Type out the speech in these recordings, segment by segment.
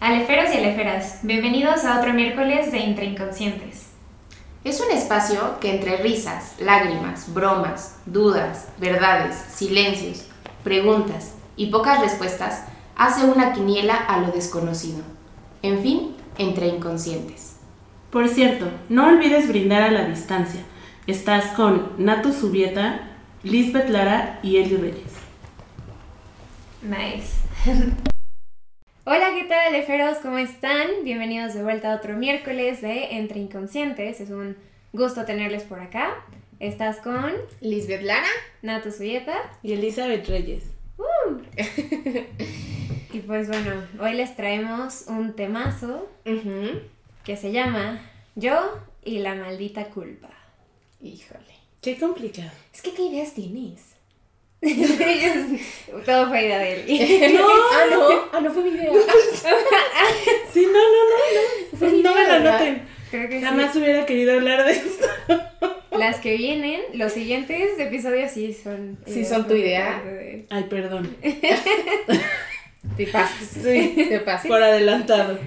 Aleferos y aleferas, bienvenidos a otro miércoles de Intrainconscientes. Es un espacio que entre risas, lágrimas, bromas, dudas, verdades, silencios, preguntas y pocas respuestas hace una quiniela a lo desconocido. En fin, entre inconscientes. Por cierto, no olvides brindar a la distancia. Estás con Natu Subieta, Lisbeth Lara y Eli Reyes. Nice. Hola, ¿qué tal, aleferos? ¿Cómo están? Bienvenidos de vuelta a otro miércoles de Entre Inconscientes. Es un gusto tenerles por acá. Estás con Lisbeth Lara. Natu Subieta. Y Elizabeth Reyes. Uh. y pues bueno, hoy les traemos un temazo que se llama Yo y la maldita culpa. Híjole. Qué complicado. Es que, ¿qué ideas tienes? Todo fue idea de él. No, ah, no, ah, no fue mi idea. Sí, no, no, no, no. mi No me lo ¿verdad? noten. Creo que sí. Jamás hubiera querido hablar de esto. Las que vienen, los siguientes episodios sí son. Sí son tu idea. de. Ay, perdón. Te pasas. Sí. Te pasas. Por adelantado.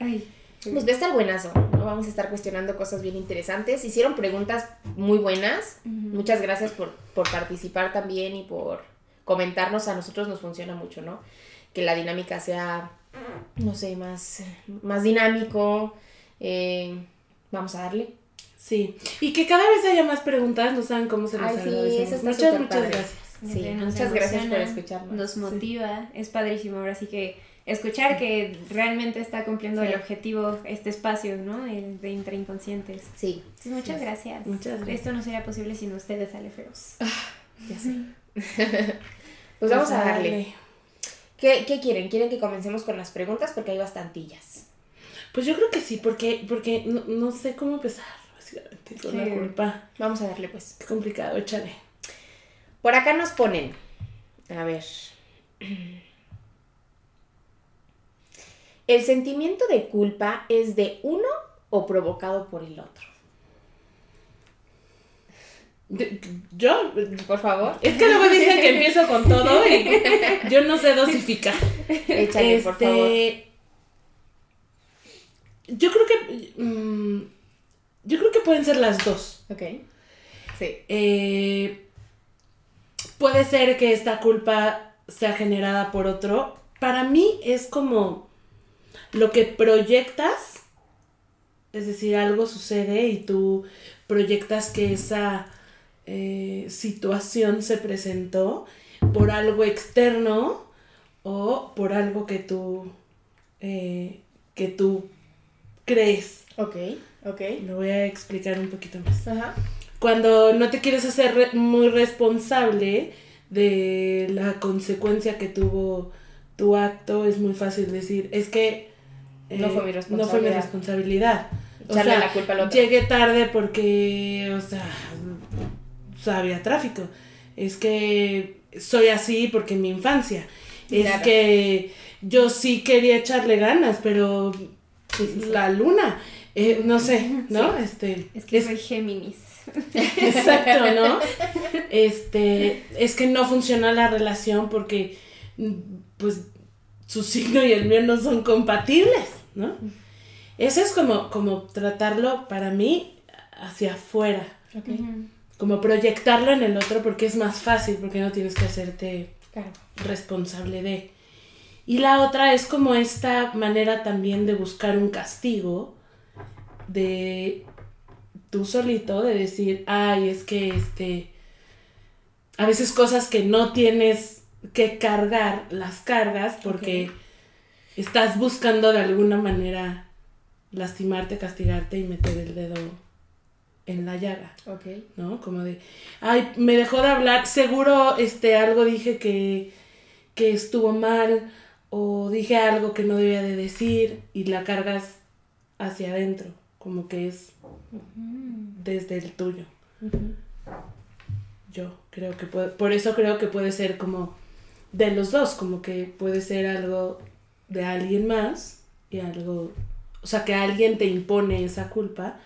Ay. Pues va a estar buenazo. Vamos a estar cuestionando cosas bien interesantes. Hicieron preguntas muy buenas. Muchas gracias por, por participar también y por comentarnos. A nosotros nos funciona mucho, ¿no? Que la dinámica sea, no sé, más, más dinámico. Eh, vamos a darle. Sí. Y que cada vez haya más preguntas, no saben cómo se les Ay, sí, eso está Muchas, muchas padre. gracias. Sí, muchas gracias por escucharnos. Nos Sí. motiva, es padrísimo. Ahora sí que escuchar que realmente está cumpliendo Sí. el objetivo, este espacio, ¿no? De, de Intrainconscientes. Sí, muchas gracias. Muchas gracias. Esto no sería posible sin ustedes, aleferos. ya sé. pues vamos a darle. ¿Qué, ¿Qué quieren? ¿Quieren que comencemos con las preguntas? Porque hay bastantillas. Pues yo creo que sí, porque, porque no, no sé cómo empezar, básicamente, con Sí. la culpa. Vamos a darle, pues. Qué complicado, échale. Por acá nos ponen. A ver. ¿El sentimiento de culpa es de uno o provocado por el otro? Yo, Por favor. es que luego dicen que empiezo con todo y yo no sé dosificar. Échale, por favor. Este, Yo creo que. mm, yo creo que pueden ser las dos. Ok. Sí. Eh, puede ser que esta culpa sea generada por otro. Para mí es como lo que proyectas, es decir, algo sucede y tú proyectas que esa eh, situación se presentó por algo externo o por algo que tú, eh, que tú crees. Ok. Ok. Lo voy a explicar un poquito más Ajá. cuando no te quieres hacer re- muy responsable de la consecuencia que tuvo tu acto, es muy fácil decir, es que eh, No fue mi No fue mi responsabilidad. responsabilidad. O Echarle sea, la culpa al otro. llegué tarde porque, o sea, o sea, había tráfico. Es que soy así porque en mi infancia. Es Claro. que yo sí quería echarle ganas, pero la luna, eh, no sé, ¿no? Este, Es que es- soy Géminis. Exacto, ¿no? Este, es que no funciona la relación porque, mm, pues, su signo y el mío no son compatibles, ¿no? Eso es como, como tratarlo para mí hacia afuera, como proyectarlo en el otro porque es más fácil, porque no tienes que hacerte Claro. responsable de. Y la otra es como esta manera también de buscar un castigo, de tú solito, de decir, ay, es que este, a veces cosas que no tienes que cargar, las cargas porque estás buscando de alguna manera lastimarte, castigarte y meter el dedo en la llaga. Ok. ¿no? Como de, ay, me dejó de hablar, seguro este, algo dije que, que estuvo mal o dije algo que no debía de decir y la cargas hacia adentro, como que es desde el tuyo. Yo creo que puede, por eso creo que puede ser como de los dos, como que puede ser algo de alguien más y algo, o sea, que alguien te impone esa culpa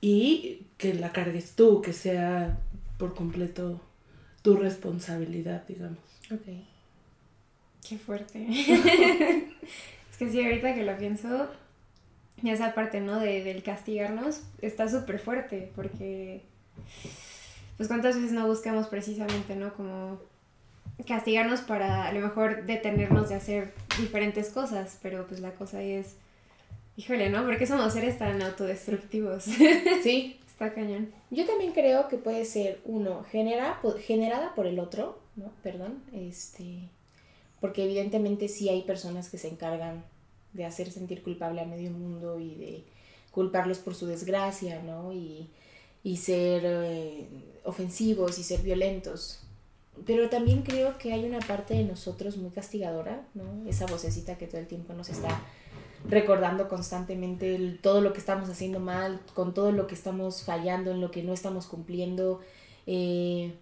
y que la cargues tú, que sea por completo tu responsabilidad, digamos. Ok. Qué fuerte. Es que sí, ahorita que lo pienso, esa parte, ¿no? De, del castigarnos está súper fuerte, porque, pues cuántas veces no buscamos precisamente, ¿no? Como castigarnos para a lo mejor detenernos de hacer diferentes cosas, pero pues la cosa es, híjole, ¿no? ¿Por qué somos seres tan autodestructivos? Sí, está cañón. yo también creo que puede ser, uno, genera, generada por el otro, ¿no? Perdón, este, porque evidentemente sí hay personas que se encargan de hacer sentir culpable a medio mundo y de culparlos por su desgracia, ¿no? Y, y ser eh, ofensivos y ser violentos. Pero también creo que hay una parte de nosotros muy castigadora, ¿no? Esa vocecita que todo el tiempo nos está recordando constantemente todo lo que estamos haciendo mal, con todo lo que estamos fallando, en lo que no estamos cumpliendo, eh,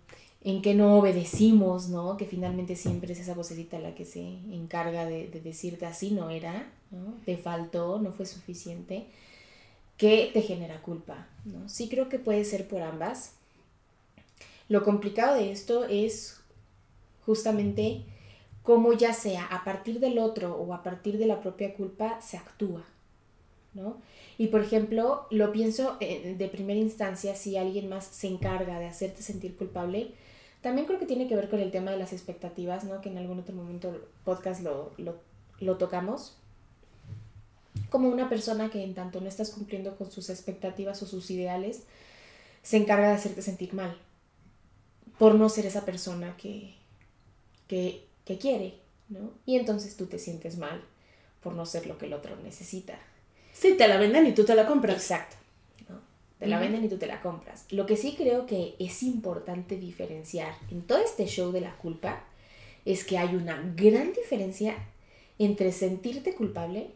en que no obedecimos, ¿no? Que finalmente siempre es esa vocecita la que se encarga de, de decirte así no era, ¿no? Te faltó, no fue suficiente, que te genera culpa, ¿no? Sí creo que puede ser por ambas. Lo complicado de esto es justamente cómo ya sea a partir del otro o a partir de la propia culpa se actúa, ¿no? Y por ejemplo, lo pienso de primera instancia si alguien más se encarga de hacerte sentir culpable, también creo que tiene que ver con el tema de las expectativas, ¿no? Que en algún otro momento del podcast lo, lo, lo tocamos. Como una persona que en tanto no estás cumpliendo con sus expectativas o sus ideales, se encarga de hacerte sentir mal por no ser esa persona que, que, que quiere, ¿no? Y entonces tú te sientes mal por no ser lo que el otro necesita. Sí, te la venden y tú te la compras. Exacto. ¿no? Te la venden y tú te la compras. Lo que sí creo que es importante diferenciar en todo este show de la culpa es que hay una gran diferencia entre sentirte culpable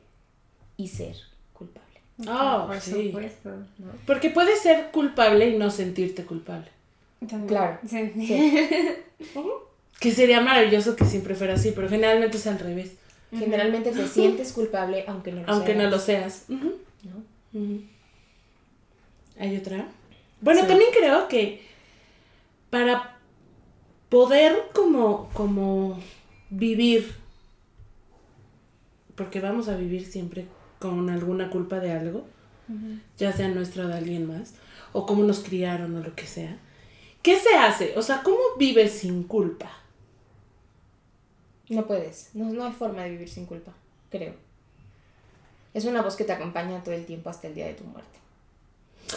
y ser culpable. Ah, por sí. supuesto. ¿no? Porque puedes ser culpable y no sentirte culpable. También. Claro. Sí. Que sería maravilloso que siempre fuera así, pero generalmente es al revés. Generalmente te sientes culpable aunque no lo Aunque no seas, lo seas. ¿no? ¿Hay otra? Bueno, Sí. también creo que para poder como, como vivir, porque vamos a vivir siempre con alguna culpa de algo, ya sea nuestra o de alguien más, o cómo nos criaron o lo que sea. ¿Qué se hace? O sea, ¿cómo vives sin culpa? No puedes. No, no hay forma de vivir sin culpa, creo. Es una voz que te acompaña todo el tiempo hasta el día de tu muerte.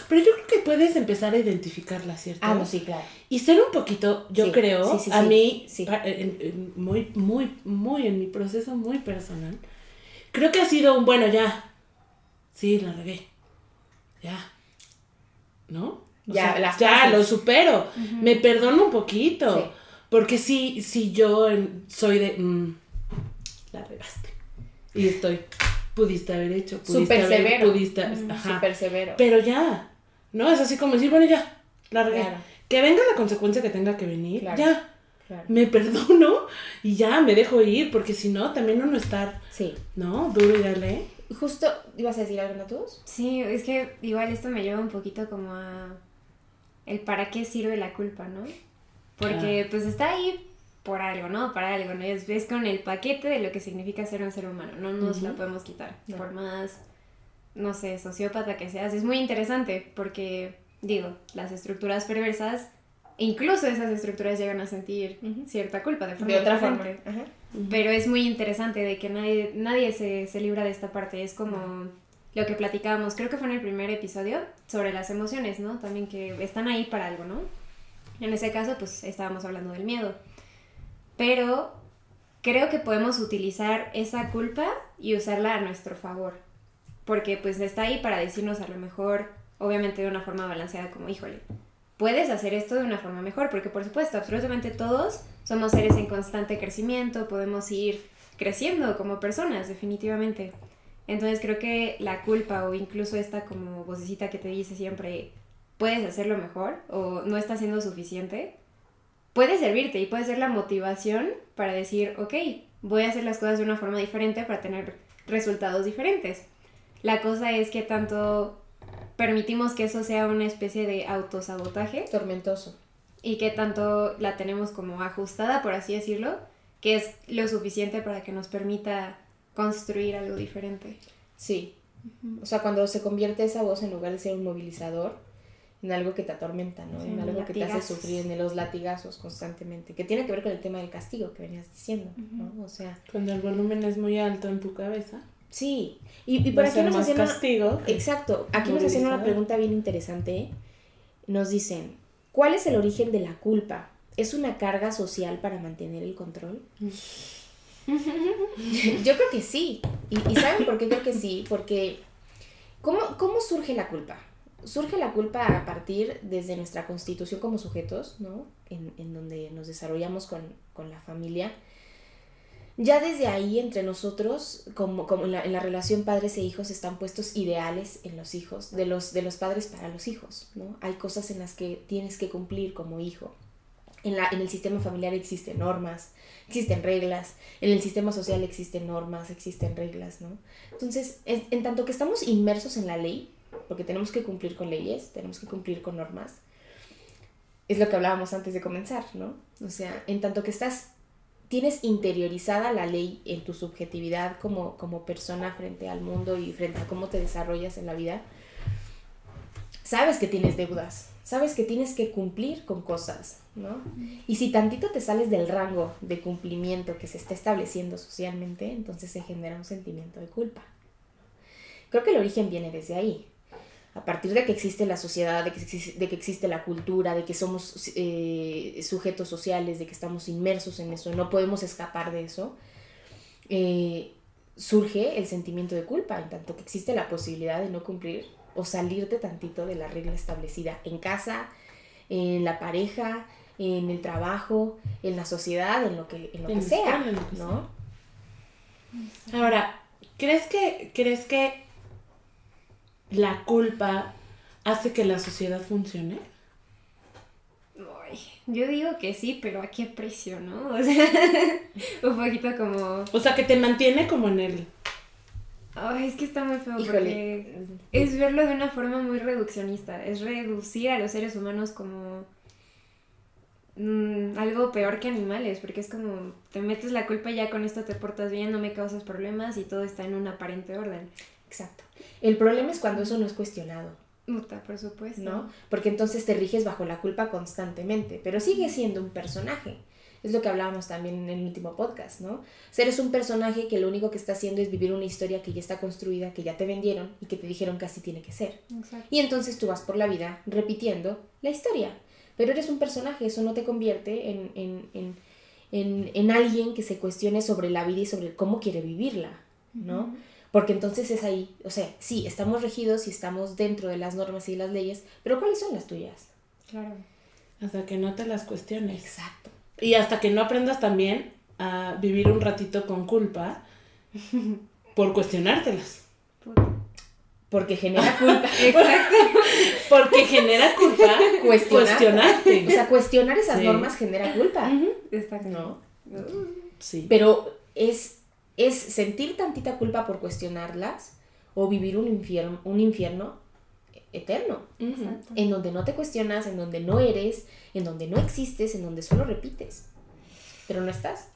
Pero yo creo que puedes empezar a identificarla, ¿cierto? Ah, no, sí, claro. Y ser un poquito, yo Sí, creo, sí, sí, a mí, muy, muy, muy en mi proceso muy personal, creo que ha sido un, bueno, ya, sí, la regué, ya, ¿no? O Ya, sea, las ya lo supero, me perdono un poquito, Sí. porque si, si yo soy de, mm, la regaste, y estoy, pudiste haber hecho, pudiste Súper haber, severo. pudiste, Mm, ajá, Súper severo. pero ya, ¿no? Es así como decir, bueno, ya, la regué. Claro. Que venga la consecuencia que tenga que venir, Claro. ya, Claro. me perdono y ya me dejo ir, porque si no, también uno estar, Sí. ¿no? Duro y dale. Justo, ¿ibas a decir algo, Natus? Sí, es que igual esto me lleva un poquito como a el para qué sirve la culpa, ¿no? Porque pues está ahí por algo, ¿no? Para algo, ¿no? Es, es con el paquete de lo que significa ser un ser humano, no nos la Ujú. podemos quitar. No. Por más, no sé, sociópata que seas, es muy interesante porque, digo, las estructuras perversas, incluso esas estructuras llegan a sentir cierta culpa de forma De otra forma. Ajá. Pero es muy interesante de que nadie, nadie se, se libra de esta parte. Es como lo que platicábamos, creo que fue en el primer episodio, sobre las emociones, ¿no? También que están ahí para algo, ¿no? En ese caso, pues estábamos hablando del miedo. Pero creo que podemos utilizar esa culpa y usarla a nuestro favor. Porque pues está ahí para decirnos a lo mejor, obviamente de una forma balanceada, como, híjole, puedes hacer esto de una forma mejor, porque por supuesto, absolutamente todos somos seres en constante crecimiento, podemos ir creciendo como personas, definitivamente. Entonces creo que la culpa o incluso esta como vocecita que te dice siempre, puedes hacerlo mejor o no está siendo suficiente, puede servirte y puede ser la motivación para decir, ok, voy a hacer las cosas de una forma diferente para tener resultados diferentes. La cosa es que tanto permitimos que eso sea una especie de autosabotaje Tormentoso. y que tanto la tenemos como ajustada, por así decirlo, que es lo suficiente para que nos permita construir algo diferente. Sí. O sea, cuando se convierte esa voz en lugar de ser un movilizador, en algo que te atormenta, ¿no? Sí, en algo que te hace sufrir, en los latigazos constantemente, que tiene que ver con el tema del castigo que venías diciendo, ¿no? O sea, Cuando el volumen es muy alto en tu cabeza. sí. Y, y por aquí nos hacían castigo. Exacto, aquí nos hacen una pregunta bien interesante. Nos dicen, ¿cuál es el origen de la culpa? ¿Es una carga social para mantener el control? Yo creo que sí. ¿Y, saben por qué creo que sí? Porque, ¿cómo, ¿cómo surge la culpa? Surge la culpa a partir desde nuestra constitución como sujetos, ¿no? En, en donde nos desarrollamos con, con la familia. Ya desde ahí, entre nosotros, como, como en, la, en la relación padres e hijos, están puestos ideales en los hijos, de los, de los padres para los hijos, ¿no? Hay cosas en las que tienes que cumplir como hijo. En, la, en el sistema familiar existen normas, existen reglas, en el sistema social existen normas, existen reglas, ¿no? Entonces, en, en tanto que estamos inmersos en la ley, porque tenemos que cumplir con leyes, tenemos que cumplir con normas, es lo que hablábamos antes de comenzar, ¿no? O sea, en tanto que estás, tienes interiorizada la ley en tu subjetividad como, como persona frente al mundo y frente a cómo te desarrollas en la vida, sabes que tienes deudas, sabes que tienes que cumplir con cosas, ¿no? Y si tantito te sales del rango de cumplimiento que se está estableciendo socialmente, entonces se genera un sentimiento de culpa. Creo que el origen viene desde ahí. A partir de que existe la sociedad, de que, existe, la cultura, de que somos eh, sujetos sociales, de que estamos inmersos en eso, no podemos escapar de eso, eh, surge el sentimiento de culpa, en tanto que existe la posibilidad de no cumplir o salirte tantito de la regla establecida en casa, en la pareja, en el trabajo, en la sociedad, en lo que, en lo En que sea, escuela, en lo que ¿no? Ahora, ¿crees que, ¿crees que la culpa hace que la sociedad funcione? Ay, yo digo que sí, pero a qué precio, ¿no? O sea, un poquito como... O sea, que te mantiene como en el... Ay, es que está muy feo Híjole. porque es verlo de una forma muy reduccionista. Es reducir a los seres humanos como mm, algo peor que animales, porque es como te metes la culpa y ya con esto te portas bien, no me causas problemas y todo está en un aparente orden. Exacto. El problema es cuando eso no es cuestionado, Muta, por supuesto. ¿no? Porque entonces te riges bajo la culpa constantemente, pero sigue siendo un personaje. Es lo que hablábamos también en el último podcast, ¿no? O sea, eres un personaje que lo único que está haciendo es vivir una historia que ya está construida, que ya te vendieron y que te dijeron que así tiene que ser. Exacto. Y entonces tú vas por la vida repitiendo la historia. Pero eres un personaje, eso no te convierte en, en, en, en, en alguien que se cuestione sobre la vida y sobre cómo quiere vivirla, ¿no? Porque entonces es ahí, o sea, sí, estamos regidos y estamos dentro de las normas y las leyes, pero ¿cuáles son las tuyas? Claro. Hasta que no te las cuestiones. Exacto. Y hasta que no aprendas también a vivir un ratito con culpa por cuestionártelas. Porque genera culpa. Exacto. Porque genera culpa Cuestionar. cuestionarte. o sea, cuestionar esas Sí. normas genera culpa, Ujú. Exacto. ¿no? Sí. Pero es, es sentir tantita culpa por cuestionarlas o vivir un infierno, un infierno eterno, en donde no te cuestionas, en donde no eres, en donde no existes, en donde solo repites, pero no estás.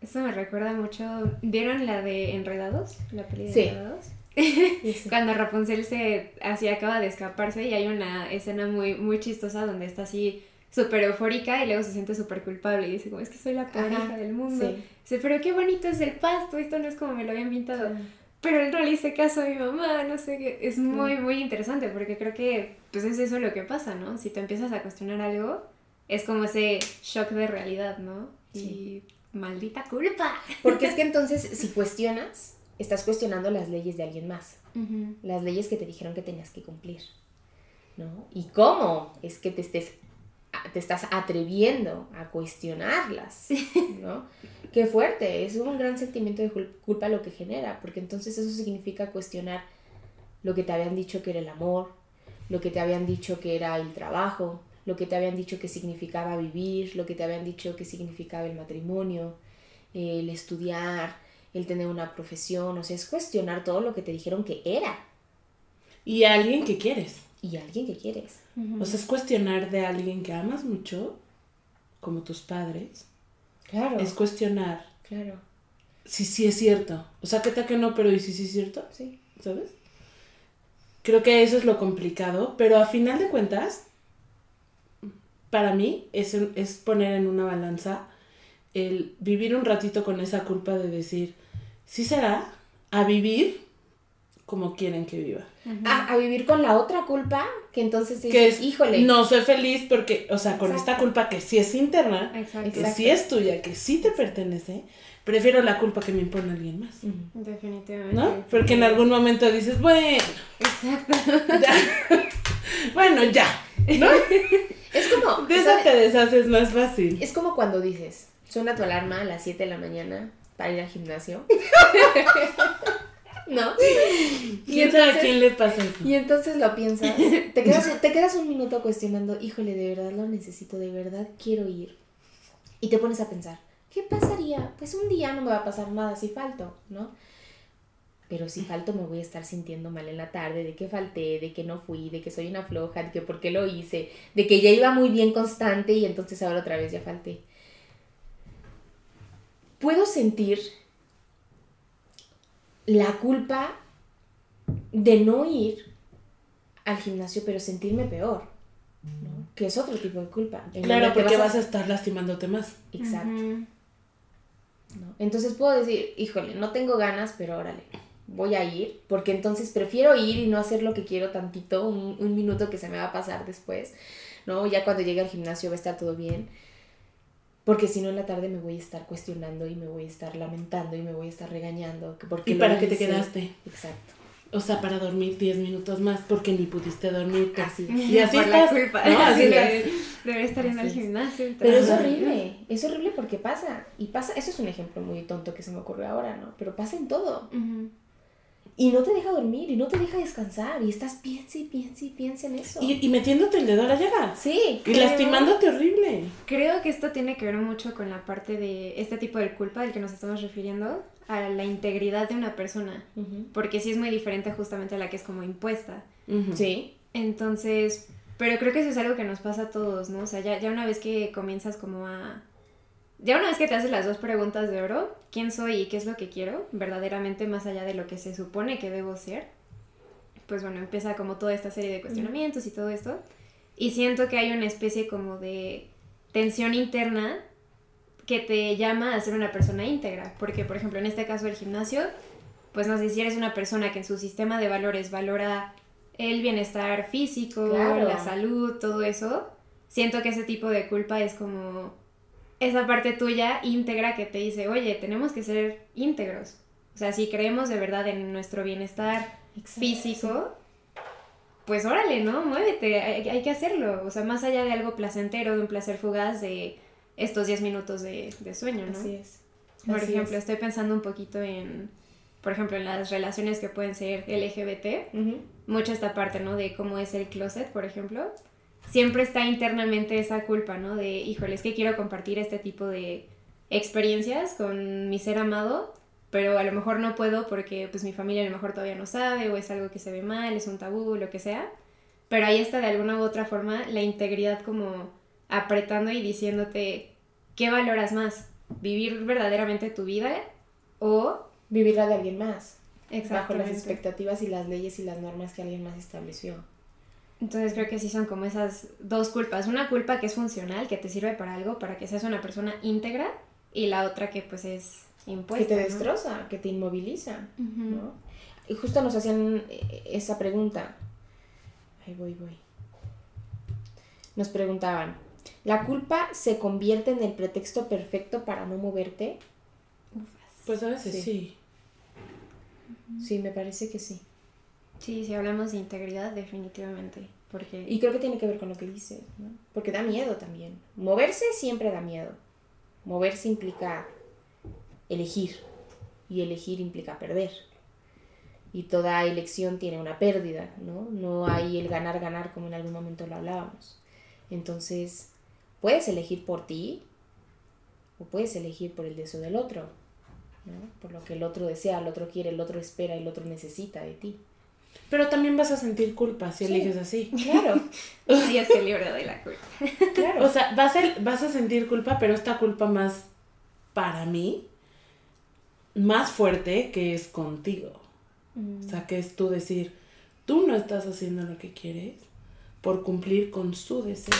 Eso me recuerda mucho. ¿Vieron la de Enredados? La peli de Sí. Enredados. Cuando Rapunzel se así acaba de escaparse y hay una escena muy, muy chistosa donde está así súper eufórica y luego se siente súper culpable y dice como es que soy la peor hija del mundo. sí. Dice, pero qué bonito es el pasto, esto no es como me lo habían pintado. Pero él no le hice caso a mi mamá, no sé qué. Es muy, muy interesante porque creo que pues es eso lo que pasa, ¿no? Si te empiezas a cuestionar algo, es como ese shock de realidad, ¿no? Sí. Y maldita culpa. Porque es que entonces si cuestionas, estás cuestionando las leyes de alguien más, las leyes que te dijeron que tenías que cumplir, ¿no? ¿Y cómo es que te estés te estás atreviendo a cuestionarlas, ¿no? Qué fuerte, es un gran sentimiento de cul- culpa lo que genera, porque entonces eso significa cuestionar lo que te habían dicho que era el amor, lo que te habían dicho que era el trabajo, lo que te habían dicho que significaba vivir, lo que te habían dicho que significaba el matrimonio, el estudiar, el tener una profesión, o sea, es cuestionar todo lo que te dijeron que era Y a alguien que quieres. y alguien que quieres. O sea, es cuestionar de alguien que amas mucho, como tus padres. Claro, Es cuestionar claro. si sí es cierto. O sea, ¿qué tal que no, pero y si sí es cierto? Sí. ¿Sabes? Creo que eso es lo complicado, pero a final de cuentas, para mí es, es poner en una balanza el vivir un ratito con esa culpa de decir, sí será, a vivir como quieren que viva. a, a vivir con la otra culpa, que entonces Que dices, es, híjole. no soy feliz porque, o sea, con Exacto. esta culpa que sí es interna, Exacto. que sí es tuya, que sí te pertenece, prefiero la culpa que me impone alguien más. Definitivamente. ¿No? Porque en algún momento dices, bueno, Exacto. ya. bueno, ya. ¿No? Es como, De eso te deshaces más fácil. es como cuando dices, suena tu alarma a las 7 de la mañana para ir al gimnasio. ¿No? Y ¿Quién sabe a entonces, quién le pasa eso? y entonces lo piensas, te quedas, te quedas un minuto cuestionando, híjole, de verdad lo necesito, de verdad quiero ir. Y te pones a pensar, ¿qué pasaría? Pues un día no me va a pasar nada si falto, ¿no? Pero si falto me voy a estar sintiendo mal en la tarde, de que falté, de que no fui, de que soy una floja, de que por qué lo hice, de que ya iba muy bien constante y entonces ahora otra vez ya falté. Puedo sentir la culpa de no ir al gimnasio, pero sentirme peor, ¿no? Que es otro tipo de culpa. en Claro, porque vas vas a estar lastimándote más. Exacto. Entonces puedo decir, híjole, no tengo ganas, pero órale, voy a ir, porque entonces prefiero ir y no hacer lo que quiero tantito, un, un minuto que se me va a pasar después, ¿no? Ya cuando llegue al gimnasio va a estar todo bien, porque si no en la tarde me voy a estar cuestionando y me voy a estar lamentando y me voy a estar regañando. que ¿Por qué ¿Y para qué te quedaste? Exacto. O sea, para dormir 10 minutos más porque ni pudiste dormir. Así es. Y así Por la estás. culpa. ¿no? Así Sí, es. de- Debería estar Así es. gimnasio. Pero es horrible, es horrible porque pasa, y pasa, eso es un ejemplo muy tonto que se me ocurrió ahora, ¿no? Pero pasa en todo. Ujú. Y no te deja dormir y no te deja descansar y estás piensa y piensa y piensa en eso. Y, y metiéndote el dedo a la llaga. Sí, Y Creo- lastimándote horrible. Creo que esto tiene que ver mucho con la parte de este tipo de culpa al que nos estamos refiriendo, a la integridad de una persona. Porque sí es muy diferente justamente a la que es como impuesta. Sí, Entonces, pero creo que eso es algo que nos pasa a todos, ¿no? O sea, ya, ya una vez que comienzas como a... Ya una vez que te haces las dos preguntas de oro, ¿quién soy y qué es lo que quiero? Verdaderamente más allá de lo que se supone que debo ser. Pues bueno, empieza como toda esta serie de cuestionamientos y todo esto. Y siento que hay una especie como de tensión interna que te llama a ser una persona íntegra. Porque, por ejemplo, en este caso del gimnasio, pues no sé si eres una persona que en su sistema de valores valora el bienestar físico, Claro. la salud, todo eso. Siento que ese tipo de culpa es como esa parte tuya íntegra que te dice, oye, tenemos que ser íntegros. O sea, si creemos de verdad en nuestro bienestar Exacto. físico, pues órale, ¿no? Muévete, hay, hay que hacerlo. O sea, más allá de algo placentero, de un placer fugaz, de estos 10 minutos de, de sueño, ¿no? Así es. Por Así ejemplo, es. estoy pensando un poquito en, por ejemplo, en las relaciones que pueden ser LGBT, Ujú. mucho esta parte, ¿no? De cómo es el closet, por ejemplo. Siempre está internamente esa culpa, ¿no? De, híjole, es que quiero compartir este tipo de experiencias con mi ser amado, pero a lo mejor no puedo porque pues mi familia a lo mejor todavía no sabe o es algo que se ve mal, es un tabú, lo que sea. Pero ahí está de alguna u otra forma la integridad como apretando y diciéndote qué valoras más, vivir verdaderamente tu vida o Vivir la de alguien más. Bajo las expectativas y las leyes y las normas que alguien más estableció. Entonces creo que sí son como esas dos culpas. Una culpa que es funcional, que te sirve para algo, para que seas una persona íntegra, y la otra que pues es impuesta. que te ¿no? destroza, que te inmoviliza. ¿no? Y justo nos hacían eh, esa pregunta. Ahí voy, voy. Nos preguntaban, ¿la culpa se convierte en el pretexto perfecto para no moverte? Pues a veces Sí. sí. Sí, me parece que sí. Sí, si hablamos de integridad, definitivamente. Porque Y creo que tiene que ver con lo que dices, ¿no? Porque da miedo también. Moverse siempre da miedo. Moverse implica elegir. Y elegir implica perder. Y toda elección tiene una pérdida, ¿no? No hay el ganar-ganar como en algún momento lo hablábamos. Entonces, puedes elegir por ti o puedes elegir por el deseo del otro, ¿no? Por lo que el otro desea, el otro quiere, el otro espera, el otro necesita de ti. Pero también vas a sentir culpa si Sí. eliges así. Claro, nadie se libra de la culpa. claro. O sea, vas a, vas a sentir culpa, pero esta culpa más para mí más fuerte que es contigo. Mm. O sea, que es tú decir, tú no estás haciendo lo que quieres por cumplir con su deseo.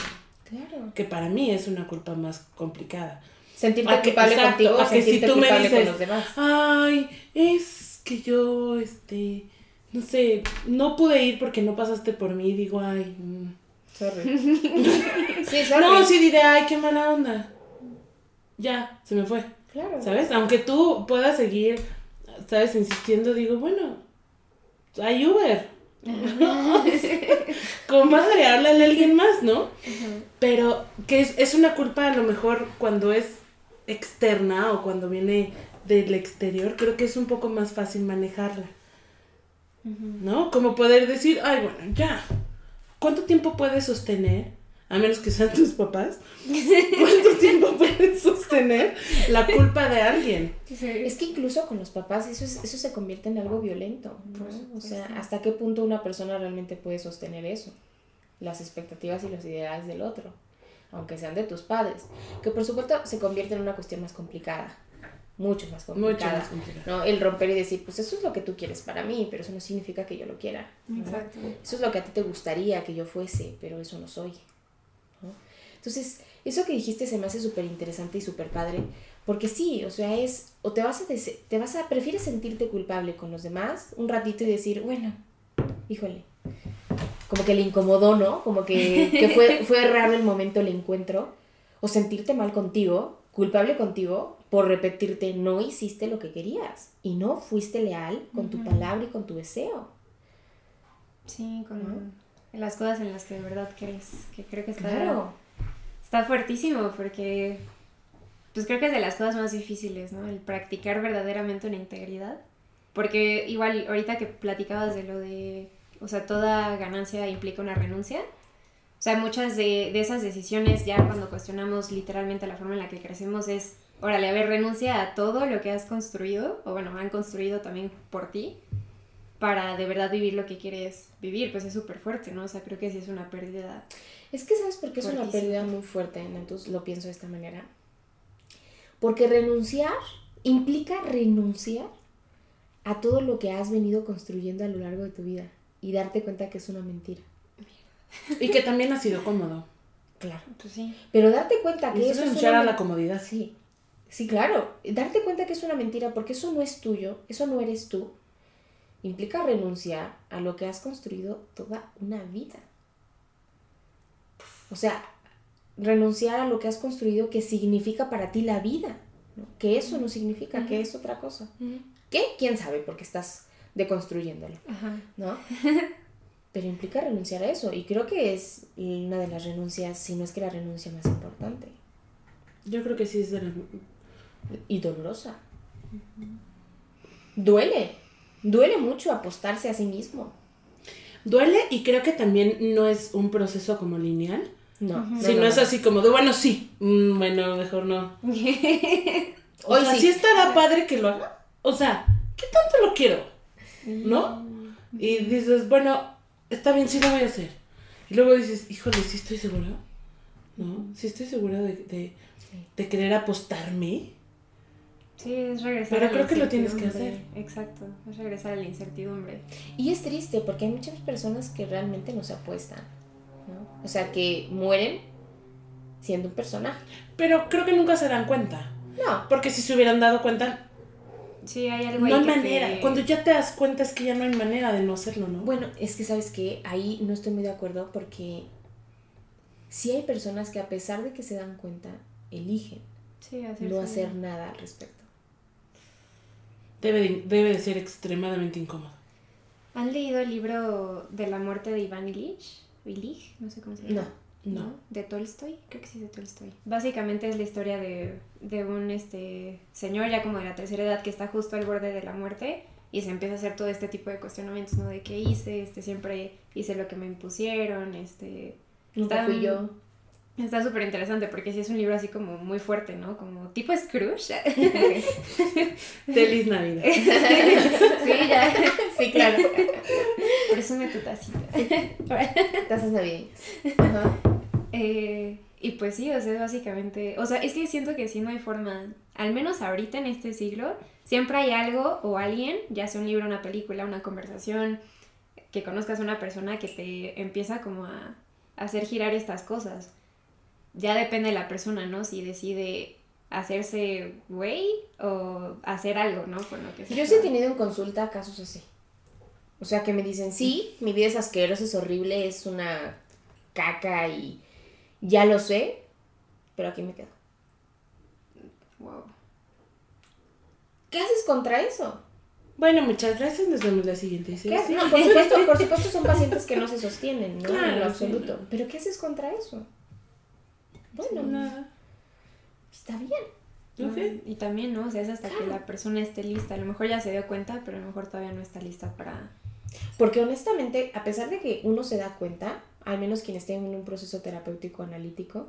Claro. Que para mí es una culpa más complicada. Sentirte A que- culpable exacto, contigo o a que si sentirte me culpable dices, con los demás. Ay, es que yo, este, no sé, no pude ir porque no pasaste por mí. Digo, ay. mm. Sorry. sí, sorry. No, sí diré, ay, qué mala onda. Ya, se me fue. Claro. ¿Sabes? Aunque tú puedas seguir, ¿sabes? Insistiendo, digo, bueno, hay Uber. Comadre, háblale a alguien más, ¿no? Pero que es, es una culpa a lo mejor cuando es externa o cuando viene del exterior, creo que es un poco más fácil manejarla. ¿No? Como poder decir, ay, bueno, ya. ¿Cuánto tiempo puedes sostener? A menos que sean tus papás. ¿Cuánto tiempo puedes sostener la culpa de alguien? Es que incluso con los papás eso, es- eso se convierte en algo violento. ¿no? O sea, ¿hasta qué punto una persona realmente puede sostener eso? Las expectativas y los ideales del otro, aunque sean de tus padres. Que por supuesto se convierte en una cuestión más complicada. Mucho más Mucho complicada. más complicado. ¿no? El romper y decir, pues eso es lo que tú quieres para mí, pero eso no significa que yo lo quiera. ¿no? Exacto. Eso es lo que a ti te gustaría que yo fuese, pero eso no soy. ¿no? Entonces, eso que dijiste se me hace súper interesante y súper padre, porque sí, o sea, es, o te vas a, te vas a, prefieres sentirte culpable con los demás un ratito y decir, bueno, híjole, como que le incomodó, ¿no? Como que, que fue, fue raro el momento, el encuentro, o sentirte mal contigo, culpable contigo, por repetirte, no hiciste lo que querías y no fuiste leal con tu palabra y con tu deseo. Sí, con ¿No? las cosas en las que de verdad crees, que creo que está, Claro. está fuertísimo porque pues creo que es de las cosas más difíciles, ¿no? El practicar verdaderamente una integridad. Porque igual ahorita que platicabas de lo de, o sea, toda ganancia implica una renuncia. O sea, muchas de, de esas decisiones ya cuando cuestionamos literalmente la forma en la que crecemos es, órale, a ver, renuncia a todo lo que has construido, o bueno, han construido también por ti, para de verdad vivir lo que quieres vivir, pues es súper fuerte, ¿no? O sea, creo que sí es una pérdida. Es que sabes por qué es una pérdida muy fuerte, entonces lo pienso de esta manera. Porque renunciar implica renunciar a todo lo que has venido construyendo a lo largo de tu vida y darte cuenta que es una mentira. Y que también ha sido cómodo. Claro. Pues sí. Pero darte cuenta que Y eso es renunciar una a la comodidad. Sí, sí, claro. Darte cuenta que es una mentira porque eso no es tuyo, eso no eres tú, implica renunciar a lo que has construido toda una vida. O sea, renunciar a lo que has construido que significa para ti la vida, ¿no? que eso no significa, que es otra cosa. ¿Qué? ¿Quién sabe? Porque estás deconstruyéndolo, Ajá. ¿no? Pero implica renunciar a eso y creo que es una de las renuncias, si no es que la renuncia más importante Yo creo que sí es de la... y dolorosa. Duele, duele mucho apostarse a sí mismo. Duele y creo que también no es un proceso como lineal. No, no, si no, es así como de, bueno, sí, mm, bueno, mejor no. O Hoy sea, sí. sí estará padre que lo haga. O sea, ¿qué tanto lo quiero? ¿No? Y dices, bueno, está bien, sí lo voy a hacer. Y luego dices, híjole, ¿sí estoy segura? ¿No? ¿Sí estoy segura de, de, de querer apostarme? Sí, es regresar Pero a la creo que lo tienes que incertidumbre. Exacto, es regresar a la incertidumbre. Y es triste porque hay muchas personas que realmente no se apuestan. ¿no? O sea, que mueren siendo un personaje. Pero creo que nunca se dan cuenta. No, Porque si se hubieran dado cuenta, Sí, hay algo no hay que manera. te- Cuando ya te das cuenta es que ya no hay manera de no hacerlo, ¿no? bueno, es que sabes que ahí no estoy muy de acuerdo porque sí hay personas que a pesar de que se dan cuenta, eligen Sí, no hacer nada al respecto. Debe de, debe de ser extremadamente incómodo. ¿Han leído el libro de la muerte de Iván Ilich? Ilich, no sé cómo se llama. No. ¿No? De Tolstoy, creo que sí, de Tolstoy. Básicamente es la historia de, de un este, señor ya como de la tercera edad que está justo al borde de la muerte y se empieza a hacer todo este tipo de cuestionamientos, ¿no? De qué hice, este, siempre hice lo que me impusieron, este... Nunca está- fui yo. Está súper interesante porque sí es un libro así como muy fuerte, ¿no? Como tipo Scrooge. Feliz Navidad. sí, ya. Sí, claro. Presume tu tacita. Tazas navideñas. Ajá. Eh, Y pues sí, o sea, es básicamente, o sea, es que siento que sí no hay forma, al menos ahorita en este siglo, siempre hay algo o alguien, ya sea un libro, una película, una conversación, que conozcas a una persona que te empieza como a, a hacer girar estas cosas. Ya depende de la persona, ¿no? Si decide hacerse güey o hacer algo, ¿no? Por lo que sea. Yo sí he tenido en consulta casos así. O sea, que me dicen, sí, mi vida es asquerosa, es horrible, es una caca y ya lo sé, pero aquí me quedo. Wow. ¿Qué haces contra eso? Bueno, muchas gracias. Nos vemos la siguiente ¿Qué sesión. haces? No, por supuesto, por supuesto son pacientes que no se sostienen, ¿no? en Claro, lo sí. absoluto. Pero ¿qué haces contra eso? Bueno, Nada. está bien. Ok. Y también, ¿no? O sea, es hasta que la persona esté lista. A lo mejor ya se dio cuenta, pero a lo mejor todavía no está lista para... Porque honestamente, a pesar de que uno se da cuenta, al menos quien esté en un proceso terapéutico analítico,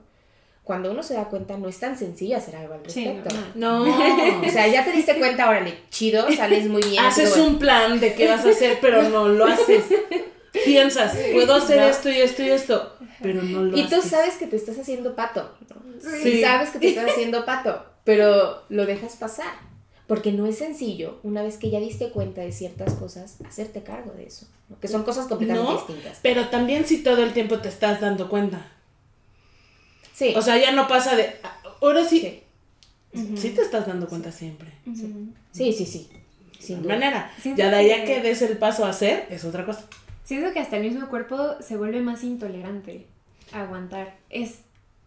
cuando uno se da cuenta no es tan sencillo hacer algo al Sí, respecto. no, No. O sea, ya te diste cuenta, órale, chido, sales muy bien. Haces un plan de qué vas a hacer, pero no lo haces. Piensas, puedo hacer No. esto y esto y esto, pero no lo Y tú haces. sabes que te estás haciendo pato. ¿no? Sí. Y sabes que te estás haciendo pato, pero lo dejas pasar. Porque no es sencillo, una vez que ya diste cuenta de ciertas cosas, hacerte cargo de eso. ¿no? Que son cosas completamente No, distintas. pero también si todo el tiempo te estás dando cuenta. Sí. O sea, ya no pasa de. ah, Ahora sí. sí. Sí te estás dando cuenta siempre. Sí, sí, sí. Sin De manera. Siento Ya de ahí a que- que des el paso a hacer, es otra cosa. Siento que hasta el mismo cuerpo se vuelve más intolerante a aguantar. Es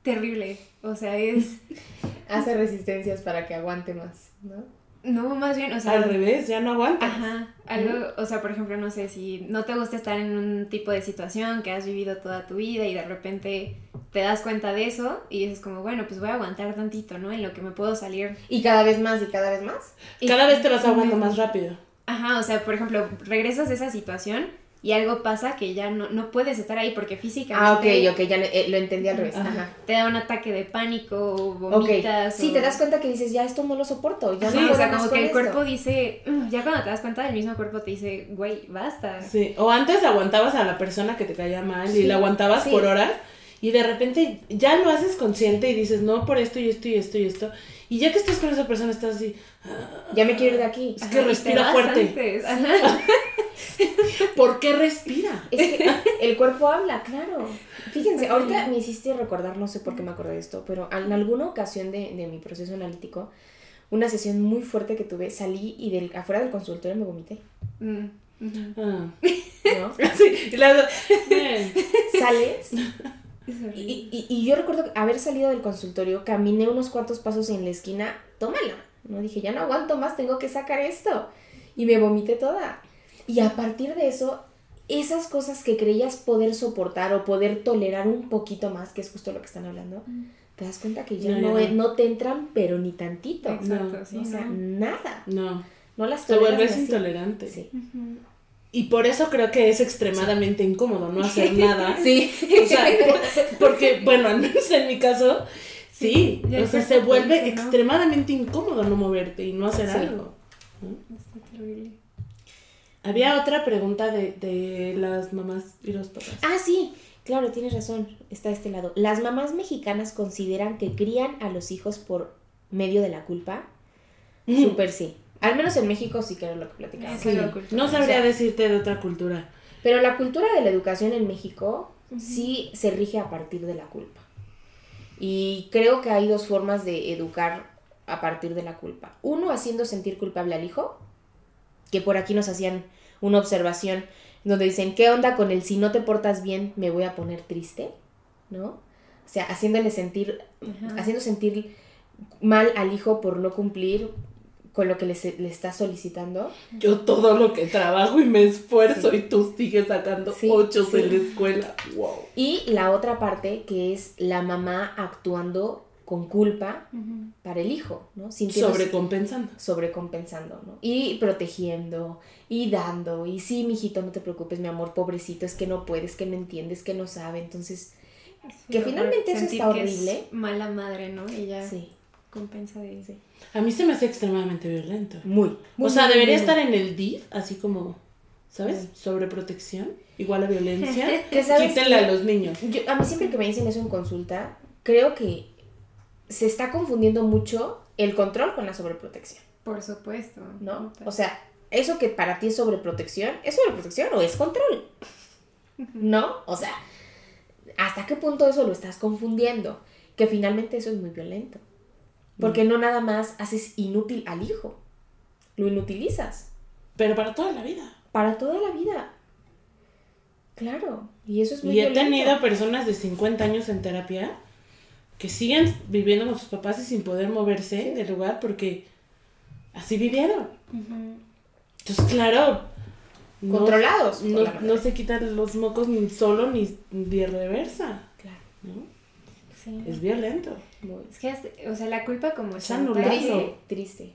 terrible. O sea, es... Hace resistencias para que aguante más, ¿no? No, más bien, o sea... Al revés, ya no aguantas. Ajá, algo, o sea, por ejemplo, no sé, si no te gusta estar en un tipo de situación que has vivido toda tu vida y de repente te das cuenta de eso y dices como, bueno, pues voy a aguantar tantito, ¿no? En lo que me puedo salir. Y cada vez más y cada vez más. Y- Cada vez te vas aguantando Ujú. más rápido. Ajá, o sea, por ejemplo, regresas de esa situación y algo pasa que ya no, no puedes estar ahí porque físicamente Ah, ok, ok, ya lo, eh, lo entendí al revés. Ajá. Ajá. te da un ataque de pánico o vomitas. Sí, o- te das cuenta que dices, ya esto no lo soporto, ya Sí, no o puedo sea, más como que el esto. cuerpo dice, "Mm", ya cuando te das cuenta, el mismo cuerpo te dice, güey, basta. Sí. O antes aguantabas a la persona que te caía mal y la aguantabas sí. por horas. Y de repente ya lo haces consciente y dices, no, por esto y esto y esto y esto. Y ya que estás con esa persona, estás así. Ya me quiero ir de aquí. Es que respira fuerte. ¿Por qué respira? Es que el cuerpo habla, claro. Fíjense, ahorita me hiciste recordar, no sé por qué me acordé de esto, pero en alguna ocasión de, de mi proceso analítico, una sesión muy fuerte que tuve, salí y del, afuera del consultorio me vomité, Mm. Ah. ¿no? Sí, la-. Sales. Y, y- y yo recuerdo haber salido del consultorio, caminé unos cuantos pasos en la esquina, tómala, ¿no? Dije, ya no aguanto más, tengo que sacar esto. Y me vomité toda. Y a partir de eso, esas cosas que creías poder soportar o poder tolerar un poquito más, que es justo lo que están hablando, te das cuenta que ya No, no, ya no. no te entran, pero ni tantito. Exacto, No, sí, o sea, ¿no? nada. No, No las te toleras vuelves ni así. intolerante. Sí. Ujú. Y por eso creo que es extremadamente incómodo no hacer nada. Sí. O sea, por- porque, bueno, al menos en mi caso, sí. ya o sea, se vuelve extremadamente incómodo no moverte y no hacer Sí. algo. Está terrible. Había otra pregunta de, de las mamás y los papás. Ah, sí, claro, tienes razón. Está de este lado. Las mamás mexicanas consideran que crían a los hijos por medio de la culpa. Súper sí. Al menos en México sí creo lo que platicamos. Sí. No sabría O sea, decirte de otra cultura. Pero la cultura de la educación en México sí se rige a partir de la culpa. Y creo que hay dos formas de educar a partir de la culpa. Uno, haciendo sentir culpable al hijo, que por aquí nos hacían una observación donde dicen, ¿qué onda con el si no te portas bien me voy a poner triste? ¿No? O sea, haciéndole sentir, haciendo sentir mal al hijo por no cumplir con lo que le, se- le está solicitando. Yo todo lo que trabajo y me esfuerzo y tú sigues sacando Sí, ochos sí. en la escuela. Wow. Y la otra parte que es la mamá actuando con culpa para el hijo, ¿no? Sobrecompensando. sobrecompensando, ¿no? Y protegiendo, y dando, y sí, mijito, no te preocupes, mi amor, pobrecito, es que no puedes, que no entiendes, que no sabe, entonces, Que finalmente eso está que es horrible. mala madre, ¿no? Ya sí, compensa de sí. A mí se me hace extremadamente violento. Muy, muy, o sea, muy, debería estar en el DIF, así como, ¿sabes? Sobreprotección, igual a violencia. Que- a los niños. Yo- a mí siempre que me dicen eso en consulta, creo que se está confundiendo mucho el control con la sobreprotección, Por supuesto. ¿no? O sea, eso que para ti es sobreprotección, ¿es sobreprotección o es control? ¿No? O sea, ¿hasta qué punto eso lo estás confundiendo? Que finalmente eso es muy violento. Porque no nada más haces inútil al hijo, lo inutilizas Pero para toda la vida. para toda la vida. Claro, y eso es muy Y he violento. tenido personas de 50 años en terapia que siguen viviendo con sus papás y sin poder moverse del lugar porque así vivieron. Entonces, claro, no- Controlados. No, madre. no se quitan los mocos ni solo ni de reversa. Claro, ¿no? Sí. Es violento. muy Es que, o sea, la culpa como Es chantaje, triste, triste.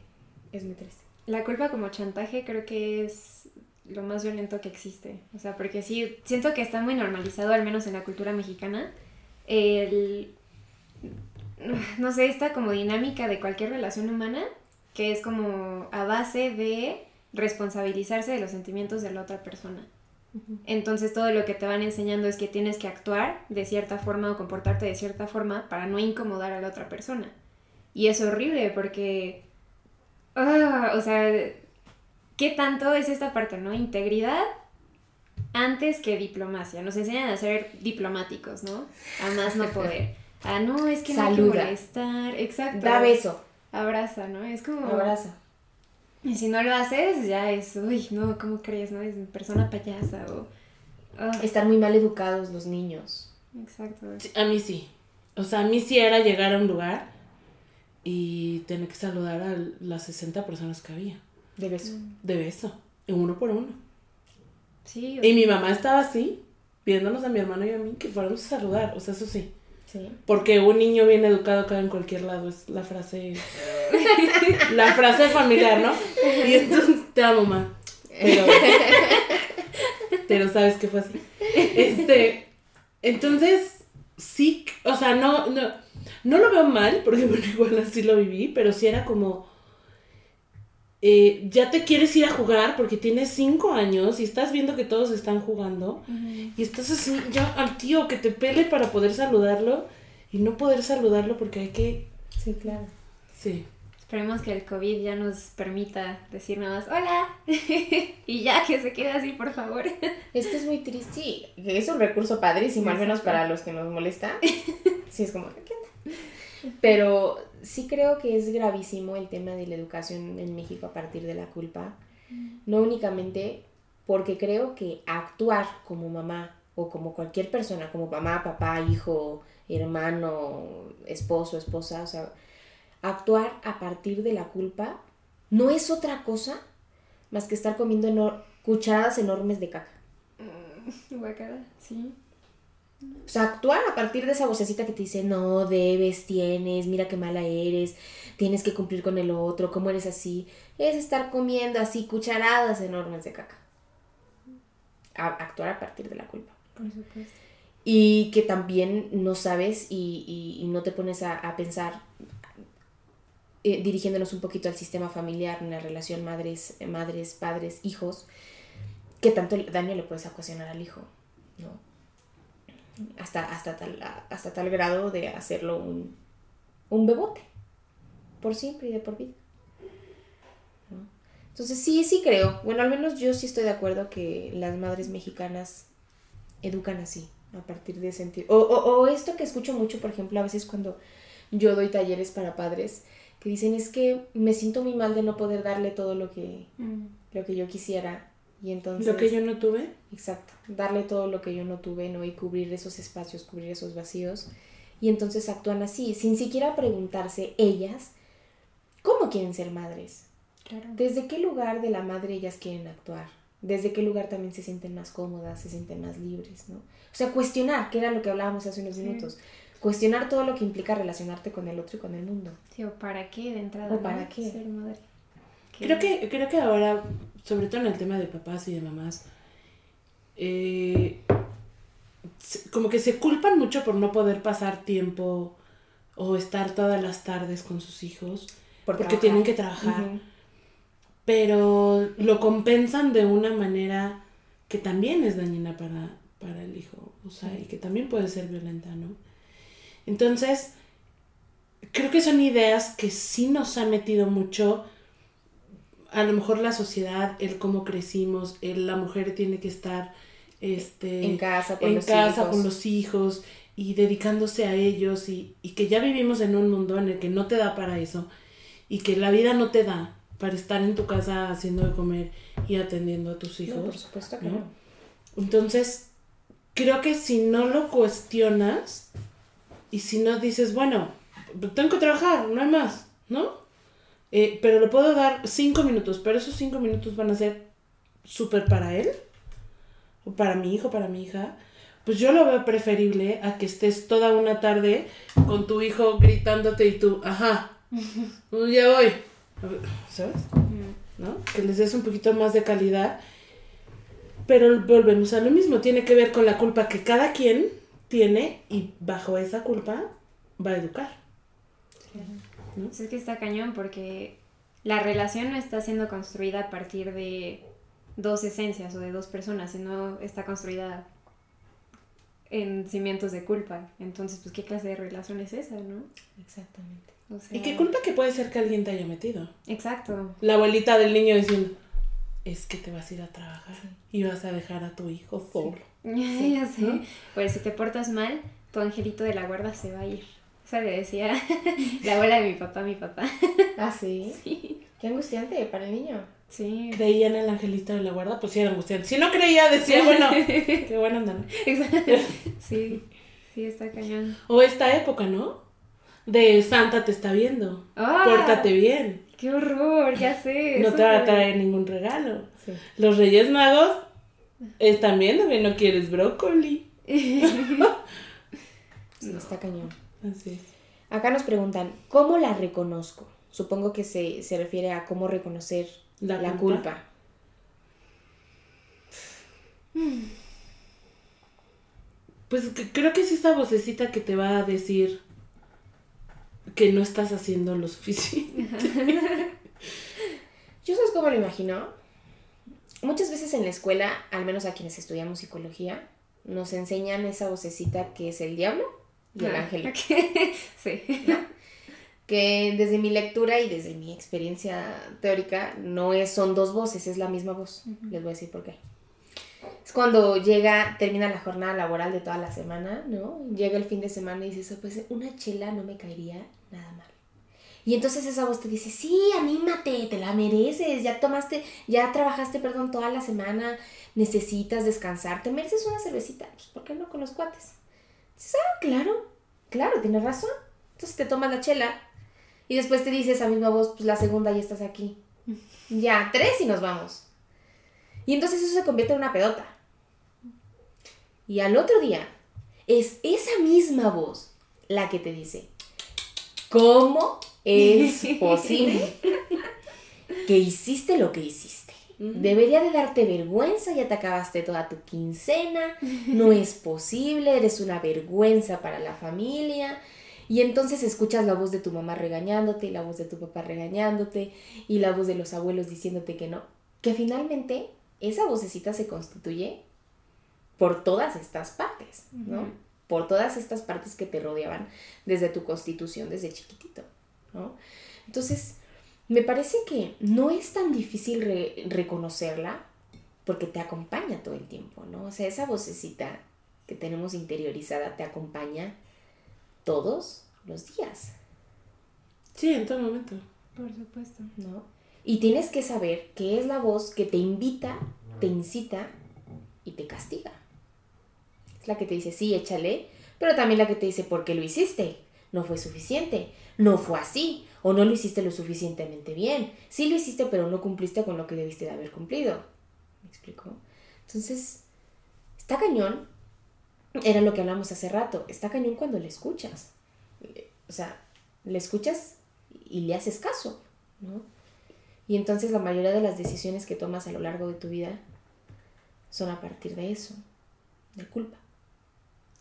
Es muy triste. la culpa como chantaje creo que es lo más violento que existe. O sea, porque sí, siento que está muy normalizado, al menos en la cultura mexicana, el, no sé, esta como dinámica de cualquier relación humana, que es como a base de responsabilizarse de los sentimientos de la otra persona. Entonces todo lo que te van enseñando es que tienes que actuar de cierta forma o comportarte de cierta forma para no incomodar a la otra persona. Y es horrible porque, ah, o sea, ¿qué tanto es esta parte, no? Integridad antes que diplomacia. Nos enseñan a ser diplomáticos, ¿no? A más no poder. Ah, no, es que no hay que Saluda. molestar. Exacto. Da beso, Abraza, ¿no? Es como... abraza. Y si no lo haces, ya es, uy, no, ¿cómo crees, no? Es persona payasa o... ah, Están muy mal educados los niños. exacto. Sí, A mí sí. O sea, a mí sí era llegar a un lugar y tener que saludar a las 60 personas que había. De beso. De beso. Uno por uno. Sí, o Y mi mamá estaba así, viéndonos a mi hermano y a mí que fuéramos a saludar. O sea, eso sí. Porque un niño bien educado cae en cualquier lado, es la frase. la frase familiar, ¿no? Y entonces te amo, mamá. Pero. pero sabes que fue así. Este. Entonces, sí, o sea, no, no, no lo veo mal, porque bueno, igual así lo viví, pero sí era como. Eh, ya te quieres ir a jugar porque tienes cinco años y estás viendo que todos están jugando. Y estás así, ya al tío que te pele para poder saludarlo y no poder saludarlo porque hay que. Sí, claro. Sí. Esperemos que el COVID ya nos permita decir nada más, hola. y ya que se quede así, por favor. Es que es muy triste. Es un recurso padrísimo, al menos para los que nos molesta. Sí, es como, ¿qué onda? Pero sí creo que es gravísimo el tema de la educación en México a partir de la culpa. No únicamente porque creo que actuar como mamá o como cualquier persona, como mamá, papá, hijo, hermano, esposo, esposa, o sea, actuar a partir de la culpa no es otra cosa más que estar comiendo enor- cucharadas enormes de caca. Guacala, sí. O sea, actuar a partir de esa vocecita que te dice, no, debes, tienes, mira qué mala eres, tienes que cumplir con el otro, ¿cómo eres así? Es estar comiendo así cucharadas enormes de caca. A- actuar a partir de la culpa. Por supuesto. Y que también no sabes y, y- y no te pones a, a pensar, eh, dirigiéndonos un poquito al sistema familiar, en la relación madres, madres, padres, hijos, que tanto daño le puedes ocasionar al hijo, ¿no? Hasta, hasta, tal, hasta tal grado de hacerlo un, un bebote, por siempre y de por vida. ¿no? Entonces sí, sí creo, bueno, al menos yo sí estoy de acuerdo que las madres mexicanas educan así, a partir de sentir. O, o, o esto que escucho mucho, por ejemplo, a veces cuando yo doy talleres para padres, que dicen es que me siento muy mal de no poder darle todo lo que, lo que yo quisiera. Y entonces... Lo que yo no tuve. Exacto, darle todo lo que yo no tuve, ¿no? Y cubrir esos espacios, cubrir esos vacíos. Y entonces actúan así, sin siquiera preguntarse ellas cómo quieren ser madres. Claro. ¿Desde qué lugar de la madre ellas quieren actuar? ¿Desde qué lugar también se sienten más cómodas, se sienten más libres, ¿no? O sea, cuestionar, que era lo que hablábamos hace unos Sí. minutos. Cuestionar todo lo que implica relacionarte con el otro y con el mundo. Sí, o para qué de entrada. ¿O ¿no? para qué? Ser madre. Creo que, creo que ahora, sobre todo en el tema de papás y de mamás, eh, como que se culpan mucho por no poder pasar tiempo o estar todas las tardes con sus hijos, Por porque trabajar. tienen que trabajar. Ujú. pero lo compensan de una manera que también es dañina para, para el hijo, o sea, y que también puede ser violenta, ¿no? Entonces, creo que son ideas que sí nos ha metido mucho, a lo mejor la sociedad, el cómo crecimos, el, la mujer tiene que estar este, En casa, con en los casa hijos. con los hijos y dedicándose a ellos y, y que ya vivimos en un mundo en el que no te da para eso y que la vida no te da para estar en tu casa haciendo de comer y atendiendo a tus hijos. No, por supuesto que ¿no? no. Entonces, creo que si no lo cuestionas y si no dices, bueno, tengo que trabajar, no hay más, ¿no? Eh, pero le puedo dar cinco minutos, pero esos cinco minutos van a ser súper para él, o para mi hijo, para mi hija. Pues yo lo veo preferible a que estés toda una tarde con tu hijo gritándote y tú, ajá, "Mm, ya voy. ¿Sabes? ¿no? Que les des un poquito más de calidad. Pero volvemos a lo mismo, tiene que ver con la culpa que cada quien tiene y bajo esa culpa va a educar. Pues es que está cañón porque la relación no está siendo construida a partir de dos esencias o de dos personas, sino está construida en cimientos de culpa. Entonces, pues, ¿qué clase de relación es esa, no? Exactamente. O sea, ¿Y qué culpa que puede ser que alguien te haya metido? Exacto. La abuelita del niño diciendo, es que te vas a ir a trabajar y vas a dejar a tu hijo solo. ya sé. ¿no? Pues si te portas mal, tu angelito de la guarda se va a ir. Eso le decía la abuela de mi papá, a mi papá. Ah, sí. Sí. Qué angustiante para el niño. Sí. Creía en el angelito de la guarda, pues sí era angustiante. Si no creía, decía, bueno, qué bueno andan. Exacto. Sí. Sí, está cañón. O esta época, ¿no? De Santa te está viendo. ¡Ah! Pórtate bien. ¡Qué horror! Ya sé. No te va a traer ningún regalo. Sí. Los Reyes Magos están viendo que no quieres brócoli. Sí, está cañón. Así es. Acá nos preguntan, ¿cómo la reconozco? Supongo que se, se refiere a cómo reconocer La la, culpa. culpa. Pues que- creo que es esa vocecita que te va a decir que no estás haciendo lo suficiente. ¿Yo sabes cómo lo imagino? Muchas veces en la escuela, al menos a quienes estudiamos psicología, nos enseñan esa vocecita que es el diablo y el Ah, ángel. ok. Sí. Que desde mi lectura y desde mi experiencia teórica, no es, son dos voces, es la misma voz. Les voy a decir por qué. Es cuando llega, termina la jornada laboral de toda la semana, ¿no? Llega el fin de semana y dices, "Oh, pues una chela no me caería nada mal. Y entonces esa voz te dice, sí, anímate, te la mereces, ya tomaste, ya trabajaste, perdón, toda la semana, necesitas descansar, te mereces una cervecita, pues ¿por qué no con los cuates? Dices, ah, claro, claro, tienes razón. Entonces te tomas la chela y después te dice esa misma voz, pues la segunda ya estás aquí. Ya, tres y nos vamos. Y entonces eso se convierte en una pedota. Y al otro día es esa misma voz la que te dice, ¿cómo es posible que hiciste lo que hiciste? Debería de darte vergüenza, ya te acabaste toda tu quincena, no es posible, eres una vergüenza para la familia. Y entonces escuchas la voz de tu mamá regañándote, y la voz de tu papá regañándote, y la voz de los abuelos diciéndote que no. Que finalmente esa vocecita se constituye por todas estas partes, ¿no? Por todas estas partes que te rodeaban desde tu constitución, desde chiquitito, ¿no? Entonces, me parece que no es tan difícil re- reconocerla porque te acompaña todo el tiempo, ¿no? O sea, esa vocecita que tenemos interiorizada te acompaña todos los días, Sí, en todo momento. Por supuesto. ¿no? Y tienes que saber que es la voz que te invita, te incita y te castiga. Es la que te dice, sí, échale, pero también la que te dice, ¿por qué lo hiciste? No fue suficiente, no fue así, o no lo hiciste lo suficientemente bien. Sí lo hiciste, pero no cumpliste con lo que debiste de haber cumplido. ¿Me explico? Entonces, está cañón. Era lo que hablamos hace rato. Está cañón cuando le escuchas. O sea, le escuchas y le haces caso, ¿no? Y entonces la mayoría de las decisiones que tomas a lo largo de tu vida son a partir de eso, de culpa.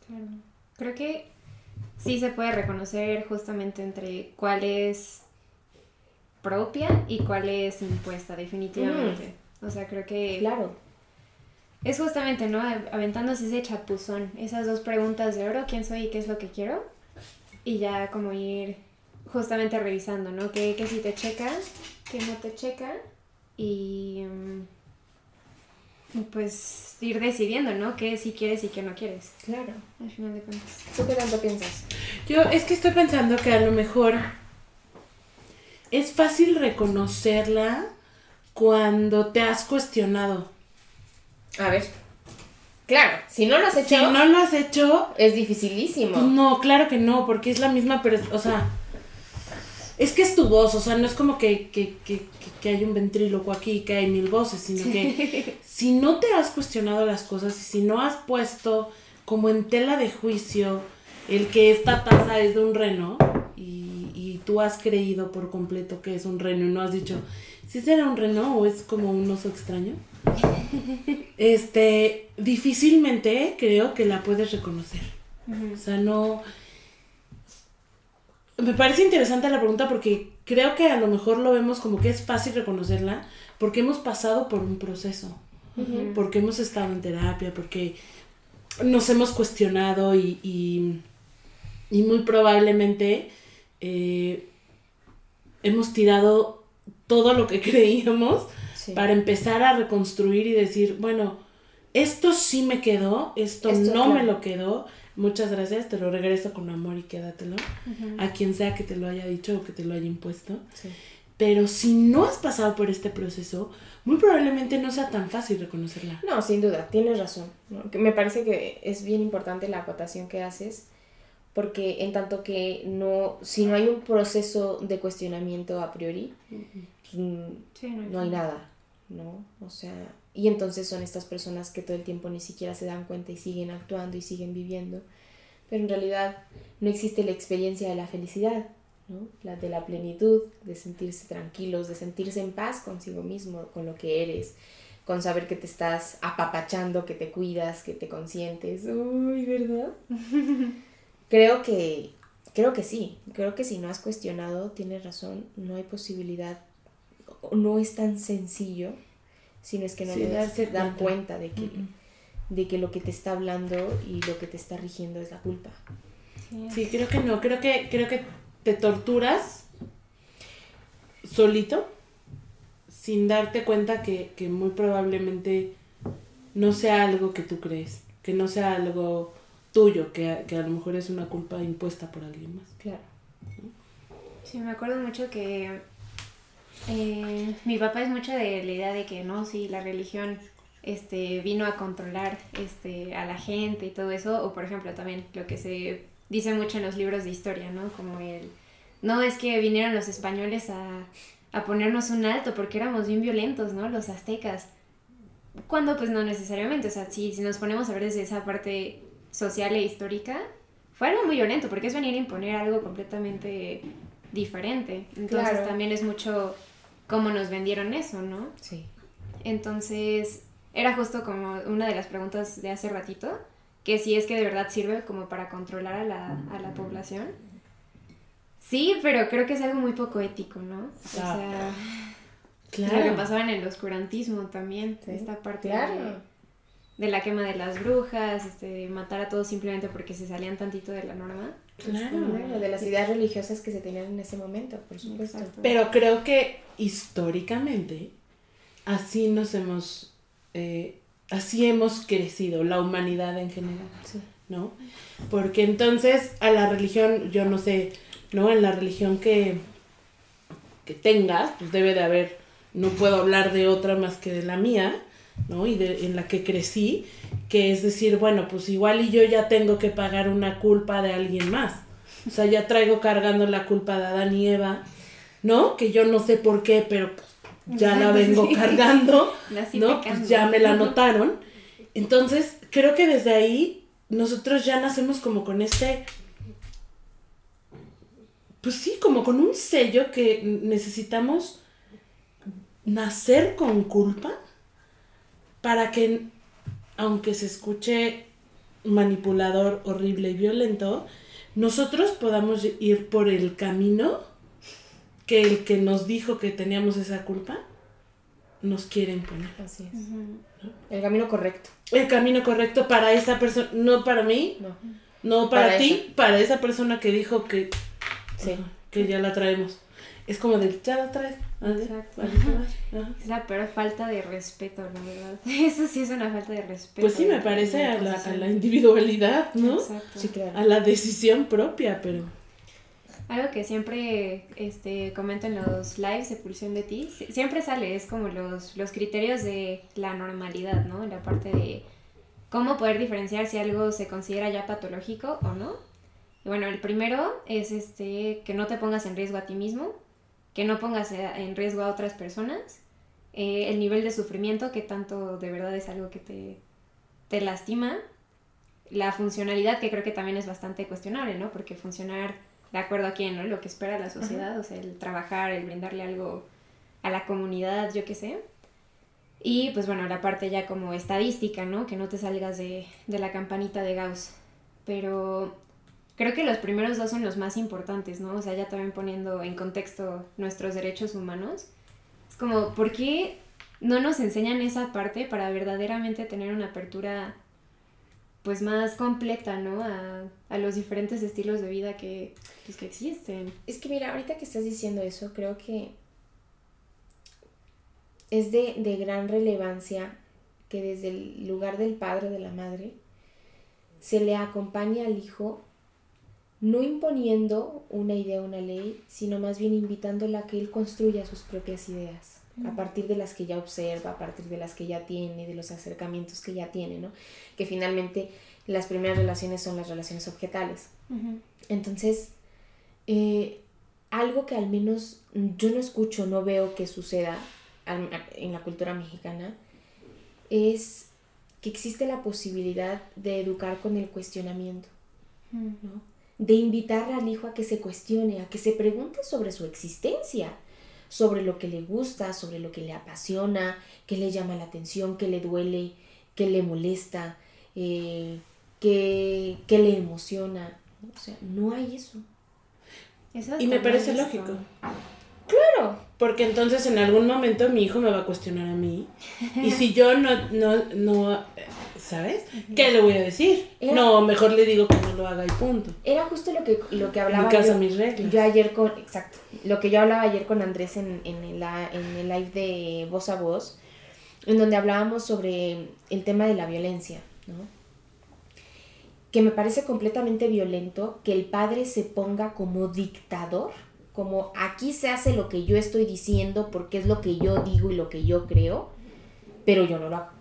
Claro. Creo que sí se puede reconocer justamente entre cuál es propia y cuál es impuesta, definitivamente. O sea, creo que Claro, es justamente, ¿no? Aventándose ese chapuzón, esas dos preguntas de oro, ¿quién soy y qué es lo que quiero? y ya como ir justamente revisando, ¿no? Que, que si te checa, que no te checa y mm, pues ir decidiendo, ¿no? Que si quieres y que no quieres, Claro. al final de cuentas. ¿Tú qué tanto piensas? Yo es que estoy pensando que a lo mejor es fácil reconocerla cuando te has cuestionado. A ver. Claro, si no lo has hecho, Si no lo has hecho, es dificilísimo. pues no, claro que no, porque es la misma, pero, o sea, es que es tu voz, o sea, no es como que, que, que, que- hay un ventríloco aquí, que hay mil voces, sino que si no te has cuestionado las cosas y si no has puesto como en tela de juicio el que esta taza es de un reno y, y tú has creído por completo que es un reno y no has dicho si será un reno o es como un oso extraño, este, difícilmente creo que la puedes reconocer. O sea, no... Me parece interesante la pregunta porque creo que a lo mejor lo vemos como que es fácil reconocerla porque hemos pasado por un proceso, porque hemos estado en terapia, porque nos hemos cuestionado y, y, y muy probablemente eh, hemos tirado todo lo que creíamos Sí. para empezar a reconstruir y decir, bueno, esto sí me quedó, esto, Esto, no claro. me lo quedó. Muchas gracias, te lo regreso con amor y quédatelo. A quien sea que te lo haya dicho o que te lo haya impuesto. Sí. Pero si no has pasado por este proceso, muy probablemente no sea tan fácil reconocerla. No, sin duda, tienes razón. Me parece que es bien importante la acotación que haces, porque en tanto que no, si no hay un proceso de cuestionamiento a priori, pues, mm, Sí, no hay no hay nada, ¿no? O sea, y entonces son estas personas que todo el tiempo ni siquiera se dan cuenta y siguen actuando y siguen viviendo, pero en realidad no existe la experiencia de la felicidad, ¿no? La de la plenitud, de sentirse tranquilos, de sentirse en paz consigo mismo, con lo que eres, con saber que te estás apapachando, que te cuidas, que te consientes. Uy, ¿verdad? creo que creo que sí, creo que si no has cuestionado, tienes razón, no hay posibilidad no es tan sencillo, sino es que no Sí, te das darse dar cuenta. cuenta de que, de que lo que te está hablando y lo que te está rigiendo es la culpa. Sí. Sí, creo que no. Creo que, creo que te torturas solito sin darte cuenta que, que muy probablemente no sea algo que tú crees, que no sea algo tuyo, que, que a lo mejor es una culpa impuesta por alguien más. Claro. Sí, me acuerdo mucho que eh, mi papá es mucho de la idea de que no, sí, la religión este, vino a controlar este, a la gente y todo eso, o por ejemplo también lo que se dice mucho en los libros de historia, ¿no? Como el, no es que vinieron los españoles a, a ponernos un alto porque éramos bien violentos, ¿no? Los aztecas. Cuando pues no necesariamente, o sea, si, si nos ponemos a ver desde esa parte social e histórica, fue algo muy violento porque es venir a imponer algo completamente diferente. Entonces Claro. también es mucho cómo nos vendieron eso, ¿no? Sí. Entonces era justo como una de las preguntas de hace ratito, que si es que de verdad sirve como para controlar a la, a la población. Sí, pero creo que es algo muy poco ético, ¿no? O sea, lo que pasaba en el oscurantismo también, Sí, esta parte Claro. de, de la quema de las brujas, este, matar a todos simplemente porque se salían tantito de la norma. Claro. Claro, de las ideas religiosas que se tenían en ese momento, por supuesto. Exacto. Pero creo que históricamente así nos hemos, eh, así hemos crecido, la humanidad en general. Sí. ¿no? Porque entonces a la religión, yo no sé, ¿no? En la religión que, que tengas, pues debe de haber, no puedo hablar de otra más que de la mía, ¿no? Y de, en la que crecí, que es decir, bueno, pues igual y yo ya tengo que pagar una culpa de alguien más. O sea, ya traigo cargando la culpa de Adán y Eva, ¿no? Que yo no sé por qué, pero pues, ya la vengo Sí. cargando. ¿no? Pues ya me la notaron. Entonces, creo que desde ahí nosotros ya nacemos como con este, pues sí, como con un sello que necesitamos nacer con culpa para que, aunque se escuche manipulador, horrible y violento, nosotros podamos ir por el camino que el que nos dijo que teníamos esa culpa nos quiere imponer. Así es. El camino correcto. El camino correcto para esa persona, no para mí, No. No para, Para ti, para esa persona que dijo que, Sí. que ya la traemos. Es como de, ya la traes. Exacto. ajá. Es la peor falta de respeto, la verdad. Eso sí es una falta de respeto. Pues sí, me parece de a la, a la individualidad, ¿no? Exacto. Sí, claro. A la decisión propia, pero... Algo que siempre este, comento en los lives de Pulsión de Ti, si- siempre sale, es como los, los criterios de la normalidad, ¿no? La parte de cómo poder diferenciar si algo se considera ya patológico o no. Y bueno, el primero es este, que no te pongas en riesgo a ti mismo, que no pongas en riesgo a otras personas, eh, el nivel de sufrimiento, que tanto de verdad es algo que te, te lastima, la funcionalidad, que creo que también es bastante cuestionable, ¿no? Porque funcionar de acuerdo a quién, ¿no? Lo que espera la sociedad, o sea, el trabajar, el brindarle algo a la comunidad, yo qué sé. Y pues bueno, la parte ya como estadística, ¿no? Que no te salgas de, de la campanita de Gauss. Pero creo que los primeros dos son los más importantes, ¿no? O sea, ya también poniendo en contexto nuestros derechos humanos. Es como, ¿por qué no nos enseñan esa parte para verdaderamente tener una apertura pues más completa, ¿no? A, a los diferentes estilos de vida que, pues, que existen. Es que mira, ahorita que estás diciendo eso, creo que es de, de gran relevancia que desde el lugar del padre o de la madre se le acompañe al hijo no imponiendo una idea o una ley, sino más bien invitándola a que él construya sus propias ideas, a partir de las que ya observa, a partir de las que ya tiene, de los acercamientos que ya tiene, ¿no? Que finalmente las primeras relaciones son las relaciones objetales. Entonces, eh, algo que al menos yo no escucho, no veo que suceda en la cultura mexicana, es que existe la posibilidad de educar con el cuestionamiento, ¿no? De invitar al hijo a que se cuestione, a que se pregunte sobre su existencia, sobre lo que le gusta, sobre lo que le apasiona, qué le llama la atención, qué le duele, qué le molesta, eh, qué, qué le emociona. ¿no? O sea, no hay eso. Eso Y me parece lógico. Claro. Porque entonces en algún momento mi hijo me va a cuestionar a mí. Y si yo no, no, no, ¿sabes? ¿Qué le voy a decir? Era- No, mejor le digo que no lo haga y punto. Era justo lo que, lo que Mi hablaba casa, yo, mis reglas. yo ayer con, exacto, lo que yo hablaba ayer con Andrés en, en, el, la- en el live de Voz a Voz, en donde hablábamos sobre el tema de la violencia, ¿no? Que me parece completamente violento que el padre se ponga como dictador, como aquí se hace lo que yo estoy diciendo porque es lo que yo digo y lo que yo creo, pero yo no lo hago.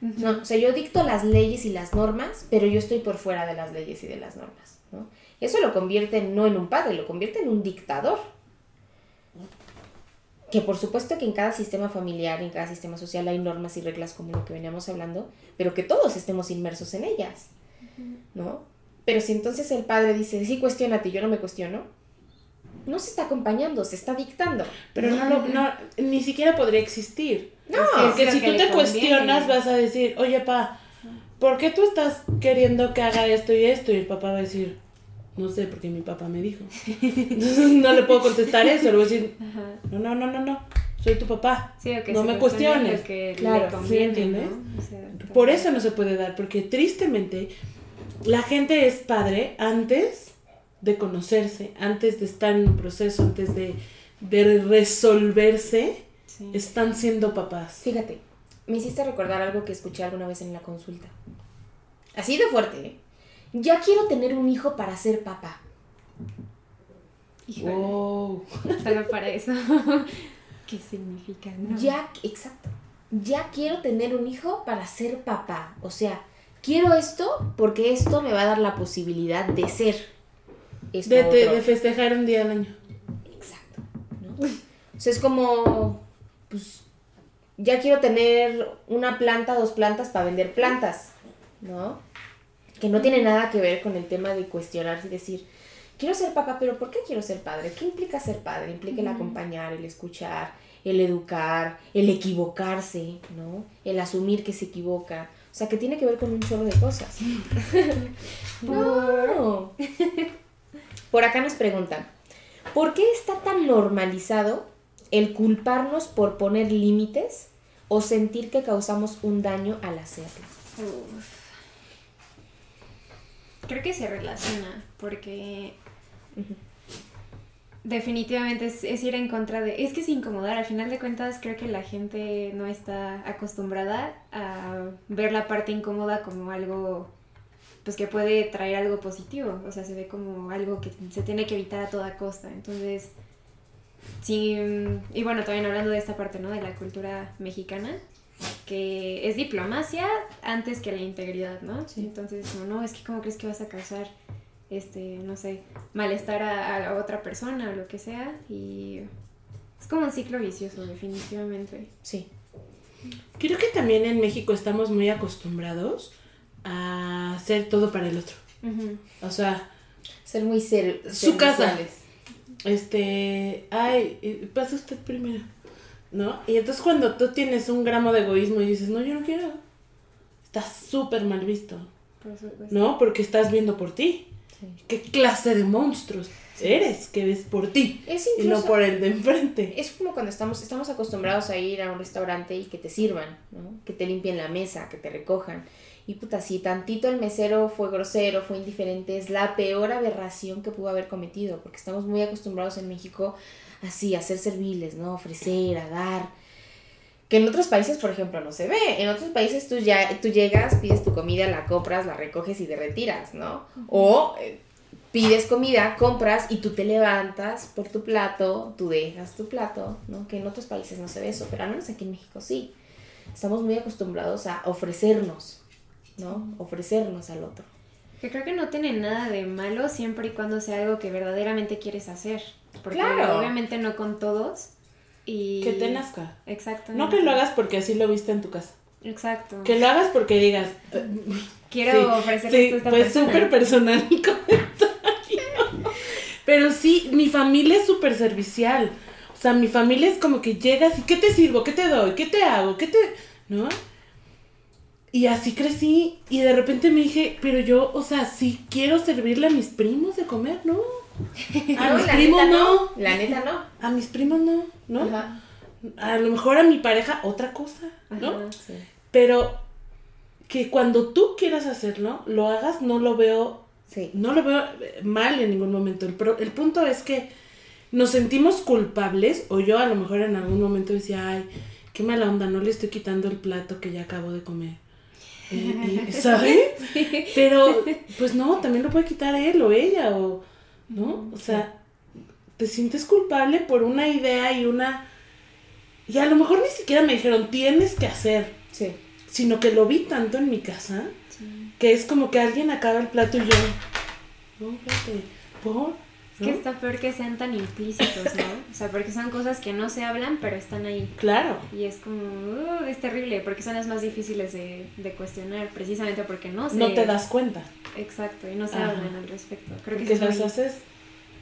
No, o sea, yo dicto las leyes y las normas, pero yo estoy por fuera de las leyes y de las normas, ¿no? Eso lo convierte no en un padre, lo convierte en un dictador. Que por supuesto que en cada sistema familiar, en cada sistema social hay normas y reglas como lo que veníamos hablando, pero que todos estemos inmersos en ellas, ¿no? Pero si entonces el padre dice, sí, cuestionate, yo no me cuestiono, no se está acompañando, se está dictando. Pero no, lo, no, ni siquiera podría existir. No, Porque si tú te cuestionas vas a decir, oye, pa, ¿por qué tú estás queriendo que haga esto y esto? Y el papá va a decir, no sé, porque mi papá me dijo. Entonces no le puedo contestar eso, le voy a decir, no, no, no, no, no, soy tu papá. Sí, o que no me cuestione cuestiones. que Claro, le sí, ¿entiendes? ¿no? O sea, Por eso no se puede dar, porque tristemente la gente es padre antes de conocerse, antes de estar en un proceso, antes de, de resolverse, sí. están siendo papás. Fíjate, me hiciste recordar algo que escuché alguna vez en la consulta. Así de fuerte, ¿eh? Ya quiero tener un hijo para ser papá. Híjole, Wow. solo para eso. ¿Qué significa? No. Ya, exacto. Ya quiero tener un hijo para ser papá. O sea, quiero esto porque esto me va a dar la posibilidad de ser esto De, de festejar un día al año. Exacto. ¿no? O sea, es como, pues, ya quiero tener una planta, dos plantas para vender plantas, ¿no? Que no tiene nada que ver con el tema de cuestionarse y decir, quiero ser papá, pero ¿por qué quiero ser padre? ¿Qué implica ser padre? Implica el acompañar, el escuchar, el educar, el equivocarse, ¿no? El asumir que se equivoca. O sea, que tiene que ver con un chorro de cosas. no. Por acá nos preguntan, ¿por qué está tan normalizado el culparnos por poner límites o sentir que causamos un daño al hacerlo? Uf. Creo que se relaciona, porque definitivamente es, es, ir en contra de... Es que es incomodar, al final de cuentas creo que la gente no está acostumbrada a ver la parte incómoda como algo pues que puede traer algo positivo, o sea, se ve como algo que se tiene que evitar a toda costa. Entonces, sí, y bueno, también hablando de esta parte, ¿no? De la cultura mexicana, que es diplomacia antes que la integridad, ¿no? Entonces, no, no, es que cómo crees que vas a causar, este, no sé, malestar a, a otra persona o lo que sea, y es como un ciclo vicioso, definitivamente. Sí. Creo que también en México estamos muy acostumbrados a hacer todo para el otro. O sea, ser muy ser su casa. Este, ay, pasa usted primero. ¿No? Y entonces cuando tú tienes un gramo de egoísmo y dices, no, yo no quiero, está súper mal visto. ¿No? Porque estás viendo por ti. ¿Qué clase de monstruos eres que ves por ti? y no por el de enfrente. Es como cuando estamos, estamos acostumbrados a ir a un restaurante y que te sirvan, ¿no? Que te limpien la mesa, que te recojan. Y puta, si tantito el mesero fue grosero, fue indiferente, es la peor aberración que pudo haber cometido, porque estamos muy acostumbrados en México así, a ser serviles, ¿no? Ofrecer, a dar. Que en otros países, por ejemplo, no se ve. En otros países tú ya tú llegas, pides tu comida, la compras, la recoges y te retiras, ¿no? O eh, pides comida, compras y tú te levantas por tu plato, tú dejas tu plato, ¿no? Que en otros países no se ve eso, pero al menos aquí en México sí. Estamos muy acostumbrados a ofrecernos, ¿no? Ofrecernos al otro. Que creo que no tiene nada de malo siempre y cuando sea algo que verdaderamente quieres hacer. Porque claro. obviamente no con todos. Y... Que te nazca. Exacto. No que lo hagas porque así lo viste en tu casa. Exacto. Que lo hagas porque digas... Quiero ofrecer esto a esta pues súper personal. Pero sí, mi familia es súper servicial. O sea, mi familia es como que llegas y ¿qué te sirvo? ¿Qué te doy? ¿Qué te hago? ¿Qué te...? ¿No? Y así crecí y de repente me dije, pero yo, o sea, sí quiero servirle a mis primos de comer, ¿no? A mis primos no. La neta no. A mis primos no, ¿no? A lo mejor a mi pareja otra cosa, ¿no? Pero que cuando tú quieras hacerlo, lo hagas, no lo veo, sí. no lo veo mal en ningún momento. El, el punto es que nos sentimos culpables, o yo a lo mejor en algún momento decía, ay, qué mala onda, no le estoy quitando el plato que ya acabo de comer ¿sabes? Pero, pues no, también lo puede quitar él o ella, o, ¿no? O sea, te sientes culpable por una idea y una... Y a lo mejor ni siquiera me dijeron, tienes que hacer. Sí. Sino que lo vi tanto en mi casa, que es como que alguien acaba el plato y yo... No, espérate, ¿por? Es que está peor que sean tan implícitos, ¿no? O sea, porque son cosas que no se hablan, pero están ahí. Claro. Y es como, uh, es terrible, porque son las más difíciles de, de, cuestionar, precisamente porque no se... No te das cuenta. Exacto, y no se hablan al respecto. Creo que porque las haces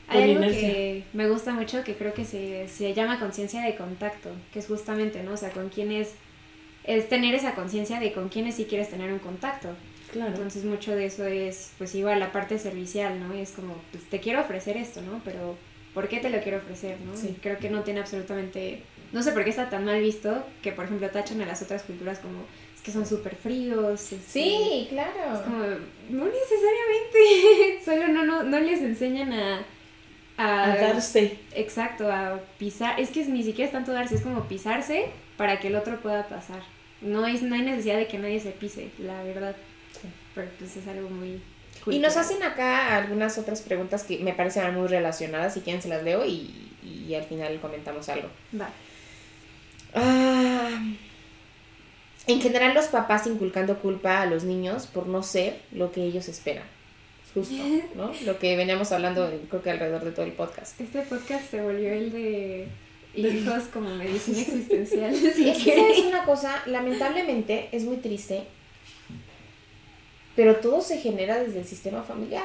Hay algo que me gusta mucho, que creo que se, se llama conciencia de contacto, que es justamente, ¿no? O sea, con quiénes... Es tener esa conciencia de con quiénes sí quieres tener un contacto. Claro. Entonces mucho de eso es, pues igual la parte servicial, ¿no? Y es como, pues te quiero ofrecer esto, ¿no? Pero, ¿por qué te lo quiero ofrecer, no? Sí. creo que no tiene absolutamente, no sé por qué está tan mal visto que, por ejemplo, tachan a las otras culturas como, es que son súper fríos. Sí, claro. Es como, no necesariamente, solo no, no, no les enseñan a... A, a darse. Exacto, a pisar. Es que ni siquiera es tanto darse, es como pisarse para que el otro pueda pasar. No, es, no hay necesidad de que nadie se pise, la verdad pero pues es algo muy... Cultural. Y nos hacen acá algunas otras preguntas que me parecen muy relacionadas, si quieren se las leo y, y al final comentamos algo. Va. Ah, en general los papás inculcando culpa a los niños por no ser lo que ellos esperan. Justo, ¿no? Lo que veníamos hablando creo que alrededor de todo el podcast. Este podcast se volvió el de hijos como medicina existencial. Sí, es que es una cosa, lamentablemente es muy triste pero todo se genera desde el sistema familiar.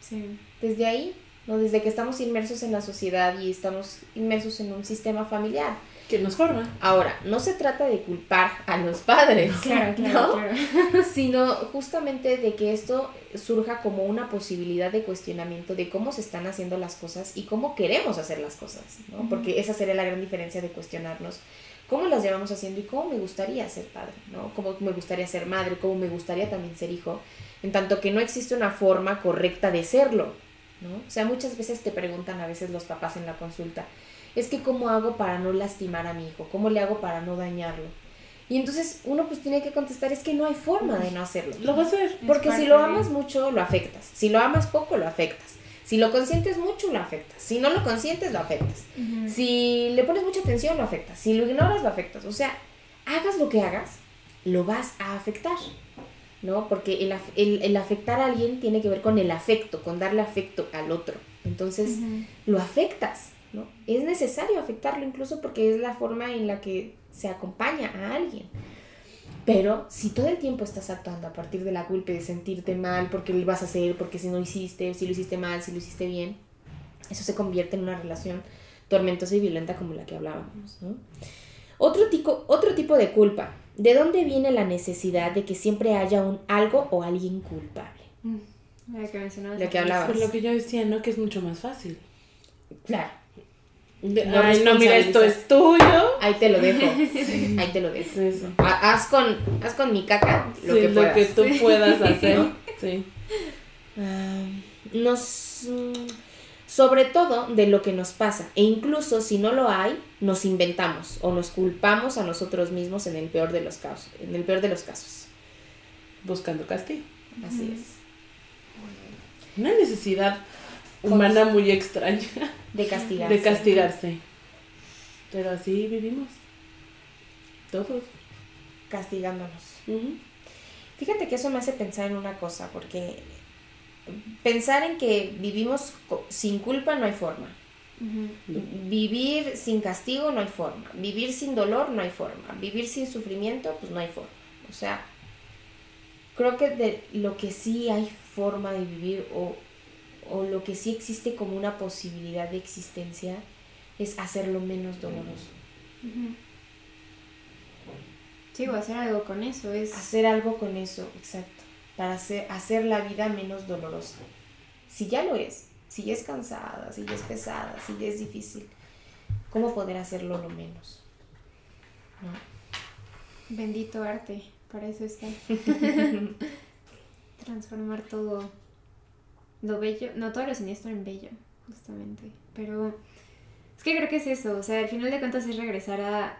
Sí. Desde ahí, ¿no? Desde que estamos inmersos en la sociedad y estamos inmersos en un sistema familiar. Que nos forma. Ahora, no se trata de culpar a los padres, claro, claro, ¿no? claro. sino justamente de que esto surja como una posibilidad de cuestionamiento de cómo se están haciendo las cosas y cómo queremos hacer las cosas, ¿no? Porque esa sería la gran diferencia de cuestionarnos cómo las llevamos haciendo y cómo me gustaría ser padre, ¿no? Cómo me gustaría ser madre, cómo me gustaría también ser hijo, en tanto que no existe una forma correcta de serlo, ¿no? O sea, muchas veces te preguntan a veces los papás en la consulta, es que cómo hago para no lastimar a mi hijo, cómo le hago para no dañarlo. Y entonces uno pues tiene que contestar, es que no hay forma de no hacerlo. Lo va a hacer. Porque si lo amas mucho, lo afectas. Si lo amas poco, lo afectas. Si lo consientes mucho, lo afectas. Si no lo consientes, lo afectas. Si le pones mucha atención, lo afectas. Si lo ignoras, lo afectas. O sea, hagas lo que hagas, lo vas a afectar. ¿No? Porque el, af- el- el afectar a alguien tiene que ver con el afecto, con darle afecto al otro. Entonces, lo afectas, ¿no? Es necesario afectarlo incluso porque es la forma en la que se acompaña a alguien. Pero si todo el tiempo estás actuando a partir de la culpa y de sentirte mal porque lo ibas a hacer, porque si no hiciste, si lo hiciste mal, si lo hiciste bien, eso se convierte en una relación tormentosa y violenta como la que hablábamos, ¿no? Otro tipo, otro tipo de culpa. ¿De dónde viene la necesidad de que siempre haya un algo o alguien culpable? Lo que mencionabas. Lo que hablabas. Por lo que yo decía, ¿no? Que es mucho más fácil. Claro, No Ay, no, mira, esto es tuyo. ahí te lo dejo. Ahí te lo dejo. Eso. Haz con, haz con mi caca lo Sí, que puedas. tú puedas hacer. Sí. Ah, nos sobre todo de lo que nos pasa e incluso si no lo hay nos inventamos o nos culpamos a nosotros mismos en el peor de los casos en el peor de los casos Buscando castigo. así es Una necesidad humana muy extraña de castigarse de castigarse. Pero así vivimos. Todos. castigándonos fíjate que eso me hace pensar en una cosa porque pensar en que vivimos sin culpa no hay forma. Vivir sin castigo no hay forma. Vivir sin dolor no hay forma. Vivir sin sufrimiento, pues no hay forma. O sea, creo que de lo que sí hay forma de vivir o, o lo que sí existe como una posibilidad de existencia es hacerlo menos doloroso. Sí, o hacer algo con eso es... Hacer algo con eso, exacto. Para hacer, hacer la vida menos dolorosa. Si ya lo es, si ya es cansada, si ya es pesada, si ya es difícil, ¿cómo poder hacerlo lo menos? ¿No? Bendito arte, para eso está. Transformar todo lo bello, no todo lo siniestro en bello, justamente. Pero es que creo que es eso, o sea, al final de cuentas es regresar a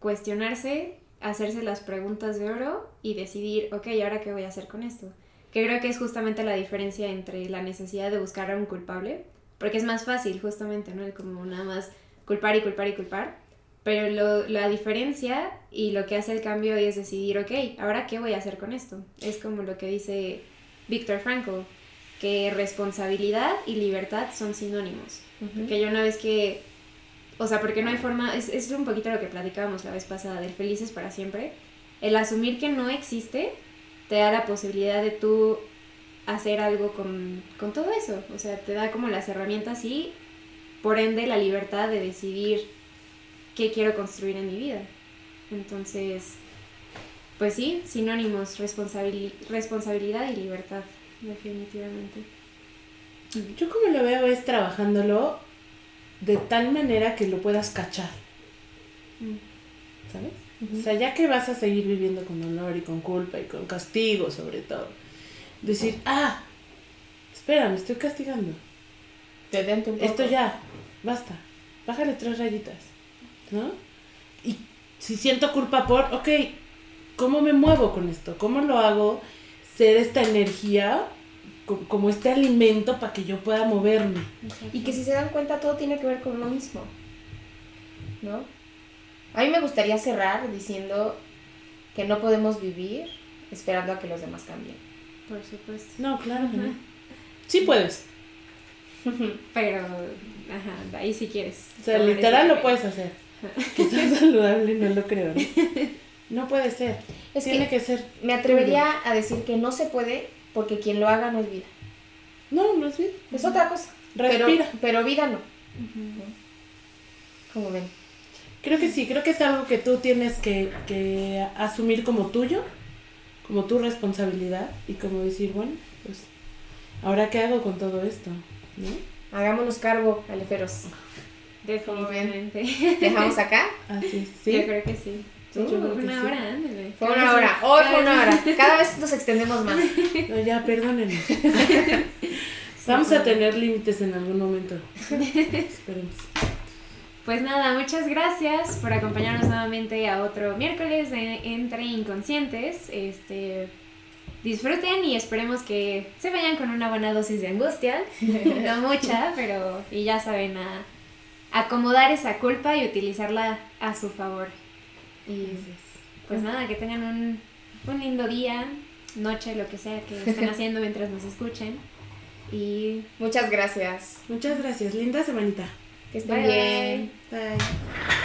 cuestionarse, hacerse las preguntas de oro y decidir, ok, ¿ahora qué voy a hacer con esto? Que creo que es justamente la diferencia entre la necesidad de buscar a un culpable, porque es más fácil justamente, ¿no? Como nada más culpar y culpar y culpar, pero lo- la diferencia y lo que hace el cambio es decidir, ok, ahora qué voy a hacer con esto. Es como lo que dice Víctor Frankl, que responsabilidad y libertad son sinónimos. Que yo una vez que, o sea, porque no hay forma, es, es un poquito lo que platicábamos la vez pasada del felices para siempre, el asumir que no existe te da la posibilidad de tú hacer algo con, con todo eso, o sea, te da como las herramientas y por ende la libertad de decidir qué quiero construir en mi vida. Entonces, pues sí, sinónimos, responsabili- responsabilidad y libertad, definitivamente. Yo como lo veo es trabajándolo de tal manera que lo puedas cachar. ¿sabes? O sea, ya que vas a seguir viviendo con dolor y con culpa y con castigo sobre todo, decir, ah, espera, me estoy castigando. Detente un poco. Esto ya, basta, bájale tres rayitas, ¿no? Y si siento culpa por, ok, ¿cómo me muevo con esto? ¿Cómo lo hago ser esta energía co- como este alimento para que yo pueda moverme? Y que si se dan cuenta todo tiene que ver con uno mismo. ¿No? A mí me gustaría cerrar diciendo que no podemos vivir esperando a que los demás cambien. Por supuesto. No, claro que no. Sí puedes. Pero, ajá, ahí si quieres. O sea, literal lo puedes hacer. Quizás saludable, no lo creo. ¿no? No puede ser. Es Tiene que que ser. me atrevería a decir que no se puede porque quien lo haga no es vida. No, no es bien. Es otra cosa. Pero, Respira. pero vida no. Como ven. Creo que sí, creo que es algo que tú tienes que, que asumir como tuyo, como tu responsabilidad y como decir, bueno, pues, ¿ahora qué hago con todo esto? ¿No? Hagámonos cargo, aleferos. Definitivamente. ¿Dejamos acá? Así es, Yo sí. creo que sí. Yo Uh, creo que una sí. hora, ándale. Fue una hora. Hoy fue una hora. Cada vez nos extendemos más. No, ya, perdónenme. Vamos a tener límites en algún momento. Esperemos. Pues nada, muchas gracias por acompañarnos nuevamente a otro miércoles de Entre Inconscientes. Este, disfruten y esperemos que se vayan con una buena dosis de angustia. No mucha, pero y ya saben, a acomodar esa culpa y utilizarla a su favor. Y pues nada, que tengan un, un lindo día, noche, lo que sea que estén haciendo mientras nos escuchen. Y Muchas gracias. Muchas gracias. Linda semanita. Que estén Bye, bien. Bye.